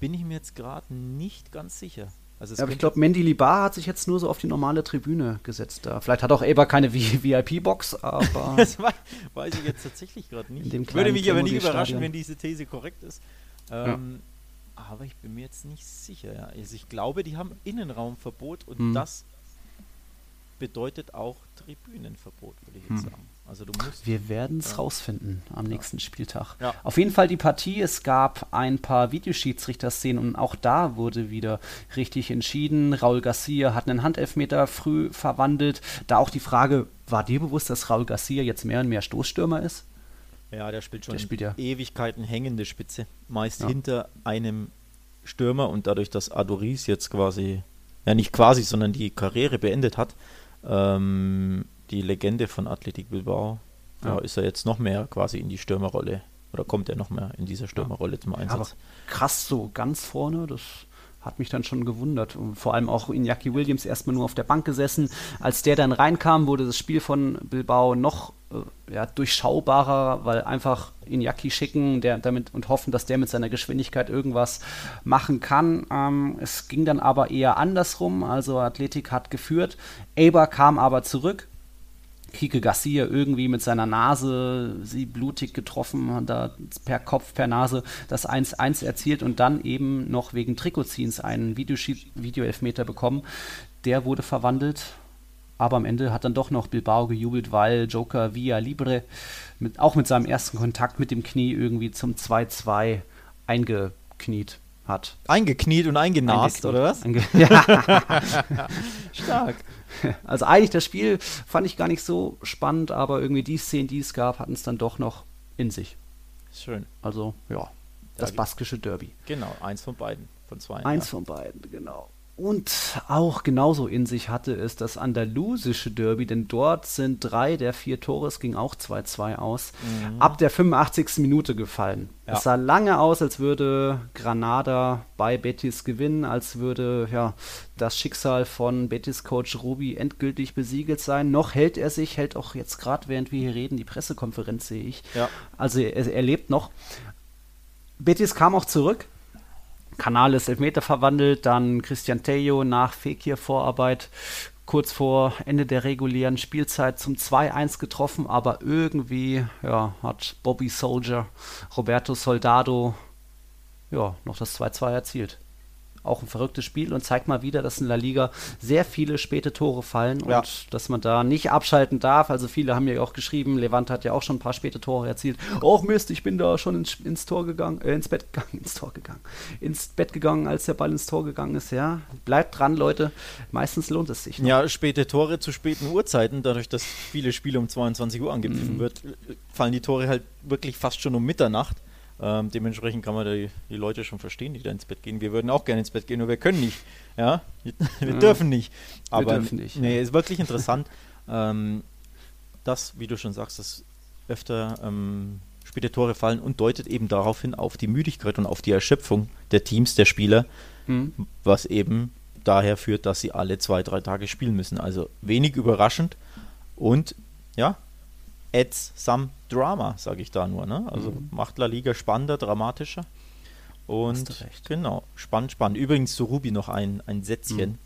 bin ich mir jetzt gerade nicht ganz sicher. Also Ja, aber ich glaube, Mendy Libar hat sich jetzt nur so auf die normale Tribüne gesetzt. Da. Vielleicht hat auch Eber keine VIP-Box, aber Das wei- weiß ich jetzt tatsächlich gerade nicht. Würde mich aber nicht überraschen, wenn diese These korrekt ist. Ähm, Aber ich bin mir jetzt nicht sicher. Ja. Also ich glaube, die haben Innenraumverbot und Hm. das bedeutet auch Tribünenverbot, würde ich jetzt Hm. sagen. Also du musst. Wir werden es Ja. rausfinden am nächsten Spieltag. Ja. Auf jeden Fall die Partie. Es gab ein paar Videoschiedsrichter-Szenen und auch da wurde wieder richtig entschieden. Raul Garcia hat einen Handelfmeter früh verwandelt. Da auch die Frage, war dir bewusst, dass Raul Garcia jetzt mehr und mehr Stoßstürmer ist? Ja, der spielt schon Der spielt ja. Ewigkeiten hängende Spitze. Meist Ja. hinter einem Stürmer und dadurch, dass Adoris jetzt quasi, ja nicht quasi, sondern die Karriere beendet hat, ähm, die Legende von Athletic Bilbao, ja. Ja. ist er jetzt noch mehr quasi in die Stürmerrolle oder kommt er noch mehr in dieser Stürmerrolle zum Aber Einsatz. krass, so ganz vorne, das hat mich dann schon gewundert. Und vor allem auch Iñaki Williams erstmal nur auf der Bank gesessen. Als der dann reinkam, wurde das Spiel von Bilbao noch äh, ja, durchschaubarer, weil einfach Iñaki schicken der, damit, und hoffen, dass der mit seiner Geschwindigkeit irgendwas machen kann. Ähm, es ging dann aber eher andersrum. Also Athletik hat geführt. Eber kam aber zurück. Kike Garcia irgendwie mit seiner Nase sie blutig getroffen, hat da per Kopf, per Nase das 1-1 erzielt und dann eben noch wegen Trikotziehens einen Videoelfmeter bekommen. Der wurde verwandelt, aber am Ende hat dann doch noch Bilbao gejubelt, weil Joker Via Libre mit, auch mit seinem ersten Kontakt mit dem Knie irgendwie zum 2-2 eingekniet hat. Eingekniet und eingenast, Eingekniet. oder was? Einge ja. Stark. Also eigentlich das Spiel fand ich gar nicht so spannend, aber irgendwie die Szenen, die es gab, hatten es dann doch noch in sich. Schön. Also ja, das baskische Derby. Genau, eins von beiden. Von zwei. Eins ja. von beiden, genau. Und auch genauso in sich hatte es das andalusische Derby, denn dort sind drei der vier Tore, es ging auch 2-2 aus, ab der 85. Minute gefallen. Ja. Es sah lange aus, als würde Granada bei Betis gewinnen, als würde ja, das Schicksal von Betis-Coach Rubi endgültig besiegelt sein. Noch hält er sich, hält auch jetzt gerade, während wir hier reden, die Pressekonferenz sehe ich. Ja. Also er, er lebt noch. Betis kam auch zurück. Canales Elfmeter verwandelt, dann Christian Tello nach Fekir-Vorarbeit kurz vor Ende der regulären Spielzeit zum 2-1 getroffen, aber irgendwie ja, hat Bobby Soldier, Roberto Soldado ja, noch das 2-2 erzielt. Auch ein verrücktes Spiel und zeigt mal wieder, dass in La Liga sehr viele späte Tore fallen Ja. und dass man da nicht abschalten darf. Also viele haben ja auch geschrieben, Levante hat ja auch schon ein paar späte Tore erzielt. Oh Mist, ich bin da schon ins, ins Tor gegangen, äh, ins Bett gegangen, ins Tor gegangen, ins Bett gegangen, als der Ball ins Tor gegangen ist. Ja, bleibt dran, Leute. Meistens lohnt es sich. noch. Ja, späte Tore zu späten Uhrzeiten, dadurch, dass viele Spiele um 22 Uhr angepfiffen wird, äh, fallen die Tore halt wirklich fast schon um Mitternacht. Ähm, dementsprechend kann man die, die Leute schon verstehen, die da ins Bett gehen. Wir würden auch gerne ins Bett gehen, nur wir können nicht. Ja, wir, wir Ja. dürfen nicht. Aber dürfen nicht, nee, ist wirklich interessant, ähm, dass, wie du schon sagst, dass öfter ähm, späte Tore fallen und deutet eben darauf hin auf die Müdigkeit und auf die Erschöpfung der Teams, der Spieler, Hm. was eben daher führt, dass sie alle zwei, drei Tage spielen müssen. Also wenig überraschend und ja, adds some drama, sage ich da nur. Ne? Also macht La Liga spannender, dramatischer. Und Mhm. Genau, spannend, spannend. Übrigens zu Ruby noch ein, ein Sätzchen. Mhm.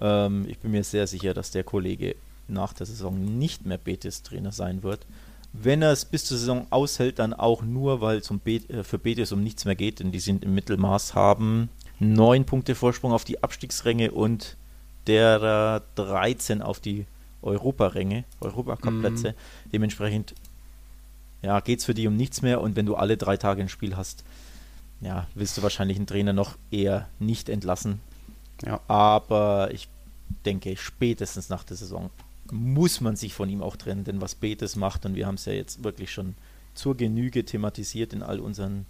Ähm, ich bin mir sehr sicher, dass der Kollege nach der Saison nicht mehr Betis-Trainer sein wird. Wenn er es bis zur Saison aushält, dann auch nur, weil es um Bet äh, für Betis um nichts mehr geht, denn die sind im Mittelmaß, haben neun Punkte Vorsprung auf die Abstiegsränge und derer 13 auf die Europaränge, Europacup-Plätze. Dementsprechend ja, geht es für die um nichts mehr und wenn du alle drei Tage ein Spiel hast, ja, willst du wahrscheinlich einen Trainer noch eher nicht entlassen. Ja. Aber ich denke, spätestens nach der Saison muss man sich von ihm auch trennen, denn was Betes macht, und wir haben es ja jetzt wirklich schon zur Genüge thematisiert in all unseren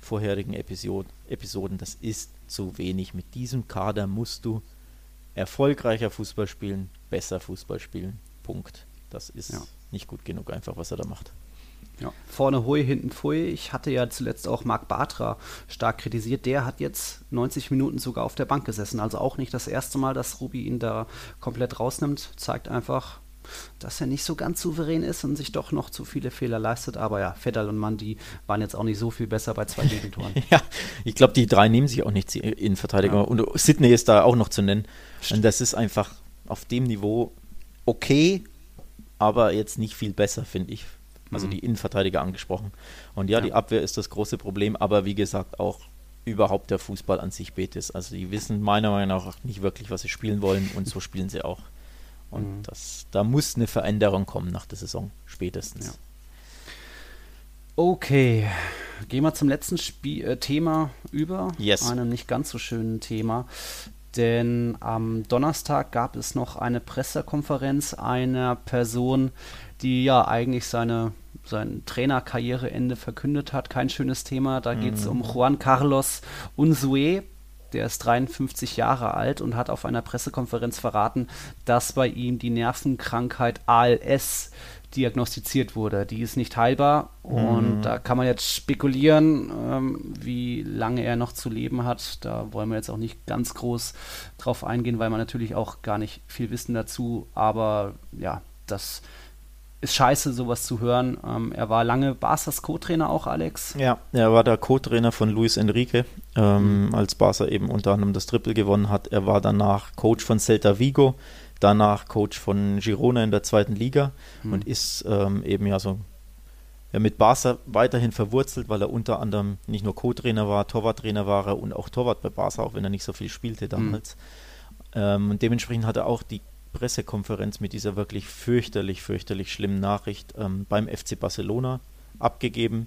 vorherigen Episod Episoden, das ist zu wenig. Mit diesem Kader musst du erfolgreicher Fußball spielen, besser Fußball spielen. Punkt. Das ist Ja. nicht gut genug, einfach was er da macht. Ja. Vorne Hui, hinten Pfui. Ich hatte ja zuletzt auch Marc Bartra stark kritisiert. Der hat jetzt 90 Minuten sogar auf der Bank gesessen. Also auch nicht das erste Mal, dass Ruby ihn da komplett rausnimmt. Zeigt einfach, dass er nicht so ganz souverän ist und sich doch noch zu viele Fehler leistet. Aber ja, Fedal und Mandi waren jetzt auch nicht so viel besser bei zwei Gegentoren. Ja, ich glaube, die drei nehmen sich auch nicht die Innenverteidiger. Ja. Und Sydney ist da auch noch zu nennen. Und das ist einfach auf dem Niveau okay, aber jetzt nicht viel besser, finde ich. Also die Innenverteidiger angesprochen. Und ja, Ja. die Abwehr ist das große Problem, aber wie gesagt, auch überhaupt der Fußball an sich Betis. Also die wissen meiner Meinung nach nicht wirklich, was sie spielen wollen und so spielen sie auch. Und das, da muss eine Veränderung kommen nach der Saison, spätestens. Ja. Okay, gehen wir zum letzten Spiel, äh, Thema über. Yes. Einem nicht ganz so schönen Thema. Denn am Donnerstag gab es noch eine Pressekonferenz einer Person, die ja eigentlich seine sein Trainerkarriereende verkündet hat. Kein schönes Thema. Da geht es um Juan Carlos Unzué. Der ist 53 Jahre alt und hat auf einer Pressekonferenz verraten, dass bei ihm die Nervenkrankheit ALS diagnostiziert wurde. Die ist nicht heilbar und da kann man jetzt spekulieren, ähm, wie lange er noch zu leben hat. Da wollen wir jetzt auch nicht ganz groß drauf eingehen, weil man natürlich auch gar nicht viel wissen dazu. Aber ja, das ist scheiße, sowas zu hören. Ähm, er war lange Barca's Co-Trainer auch, Alex. Ja, er war der Co-Trainer von Luis Enrique, ähm, als Barca eben unter anderem das Triple gewonnen hat. Er war danach Coach von Celta Vigo, danach Coach von Girona in der zweiten Liga und ist ähm, eben ja so ja, mit Barca weiterhin verwurzelt, weil er unter anderem nicht nur Co-Trainer war, Torwarttrainer war er und auch Torwart bei Barca, auch wenn er nicht so viel spielte damals. Ähm, und dementsprechend hat er auch die Pressekonferenz mit dieser wirklich fürchterlich, fürchterlich schlimmen Nachricht ähm, beim FC Barcelona abgegeben,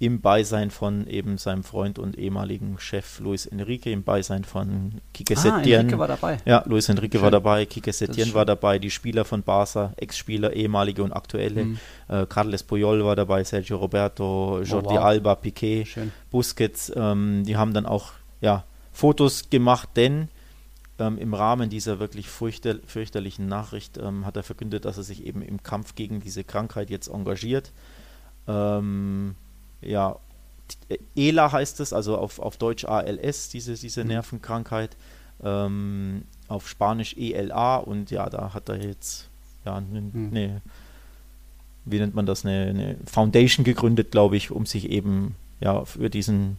im Beisein von eben seinem Freund und ehemaligen Chef Luis Enrique, im Beisein von Quique Ah, Setien. Enrique war dabei. Ja, Luis Enrique war Schön. dabei, Quique ist Setien war dabei, die Spieler von Barca, Ex-Spieler, ehemalige und aktuelle. Mhm. Äh, Carles Puyol war dabei, Sergio Roberto, Jordi wow. Alba, Piquet, Schön. Busquets. Ähm, die haben dann auch ja, Fotos gemacht, denn ähm, im Rahmen dieser wirklich fürchter fürchterlichen Nachricht ähm, hat er verkündet, dass er sich eben im Kampf gegen diese Krankheit jetzt engagiert. Ähm, ja, ELA heißt es, also auf, auf Deutsch ALS, diese, diese Nervenkrankheit. Ähm, auf Spanisch ELA und ja, da hat er jetzt ja, eine, Hm. eine wie nennt man das, eine, eine Foundation gegründet, glaube ich, um sich eben ja für diesen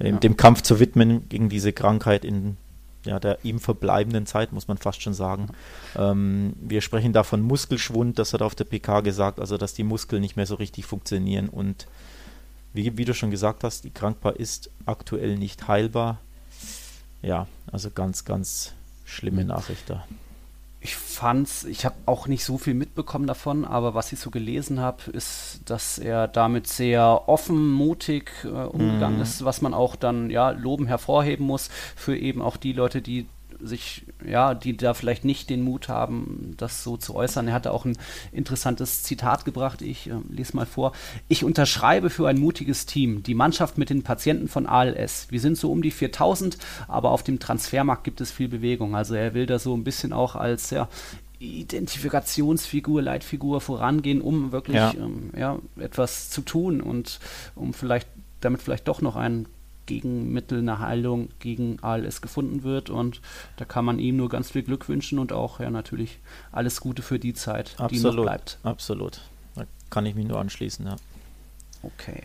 ähm, Ja. dem Kampf zu widmen gegen diese Krankheit in ja, der ihm verbleibenden Zeit, muss man fast schon sagen. Ähm, wir sprechen da von Muskelschwund, das hat er auf der PK gesagt, also dass die Muskeln nicht mehr so richtig funktionieren und wie, wie du schon gesagt hast, die Krankheit ist aktuell nicht heilbar. ja, also ganz, ganz schlimme Nachricht da ich fand's, ich habe auch nicht so viel mitbekommen davon, aber was ich so gelesen habe, ist, dass er damit sehr offen, mutig äh, umgegangen mm. ist, was man auch dann ja loben hervorheben muss für eben auch die Leute, die sich, ja, die da vielleicht nicht den Mut haben, das so zu äußern. Er hatte auch ein interessantes Zitat gebracht. Ich äh, lese mal vor. Ich unterschreibe für ein mutiges Team. Die Mannschaft mit den Patienten von ALS. Wir sind so um die 4000, aber auf dem Transfermarkt gibt es viel Bewegung. Also er will da so ein bisschen auch als ja, Identifikationsfigur, Leitfigur vorangehen, um wirklich ja. Ähm, ja, etwas zu tun und um vielleicht damit vielleicht doch noch einen Gegenmittel, eine Heilung gegen ALS gefunden wird. Und da kann man ihm nur ganz viel Glück wünschen und auch ja natürlich alles Gute für die Zeit, absolut, die noch bleibt. Absolut. Da kann ich mich nur anschließen, ja. Okay.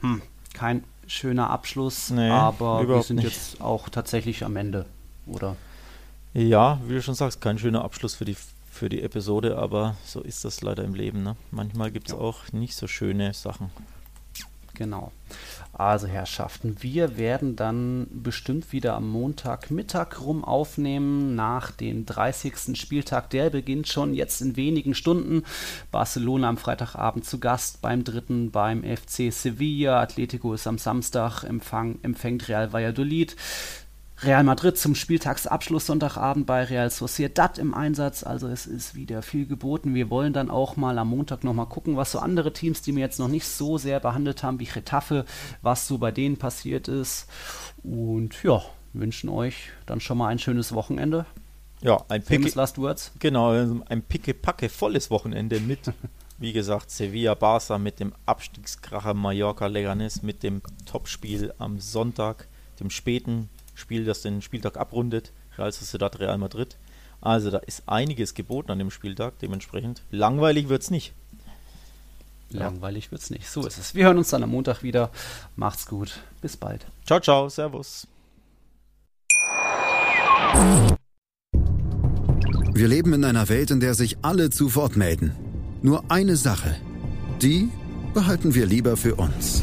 Hm, kein schöner Abschluss, nee, aber wir sind nicht. jetzt auch tatsächlich am Ende, oder? Ja, wie du schon sagst, kein schöner Abschluss für die, für die Episode, aber so ist das leider im Leben. Ne? Manchmal gibt es ja. auch nicht so schöne Sachen. Genau. Also Herrschaften, wir werden dann bestimmt wieder am Montagmittag rum aufnehmen, nach dem 30. Spieltag. Der beginnt schon jetzt in wenigen Stunden. Barcelona am Freitagabend zu Gast beim dritten beim FC Sevilla. Atletico ist am Samstag, empfang, empfängt Real Valladolid. Real Madrid zum Spieltagsabschluss Sonntagabend bei Real Sociedad im Einsatz. Also es ist wieder viel geboten. Wir wollen dann auch mal am Montag nochmal gucken, was so andere Teams, die wir jetzt noch nicht so sehr behandelt haben, wie Getafe, was so bei denen passiert ist. Und ja, wünschen euch dann schon mal ein schönes Wochenende. Ja, ein Picke, Last Words. Genau, ein picke-packe volles Wochenende mit, wie gesagt, Sevilla Barca mit dem Abstiegskracher Mallorca Leganes mit dem Topspiel am Sonntag, dem späten Spiel, das den Spieltag abrundet, Real Sociedad Real Madrid. Also da ist einiges geboten an dem Spieltag, dementsprechend. Langweilig wird es nicht. Langweilig wird es nicht. So ist es. Wir hören uns dann am Montag wieder. Macht's gut. Bis bald. Ciao, ciao. Servus. Wir leben in einer Welt, in der sich alle zu Wort melden. Nur eine Sache. Die behalten wir lieber für uns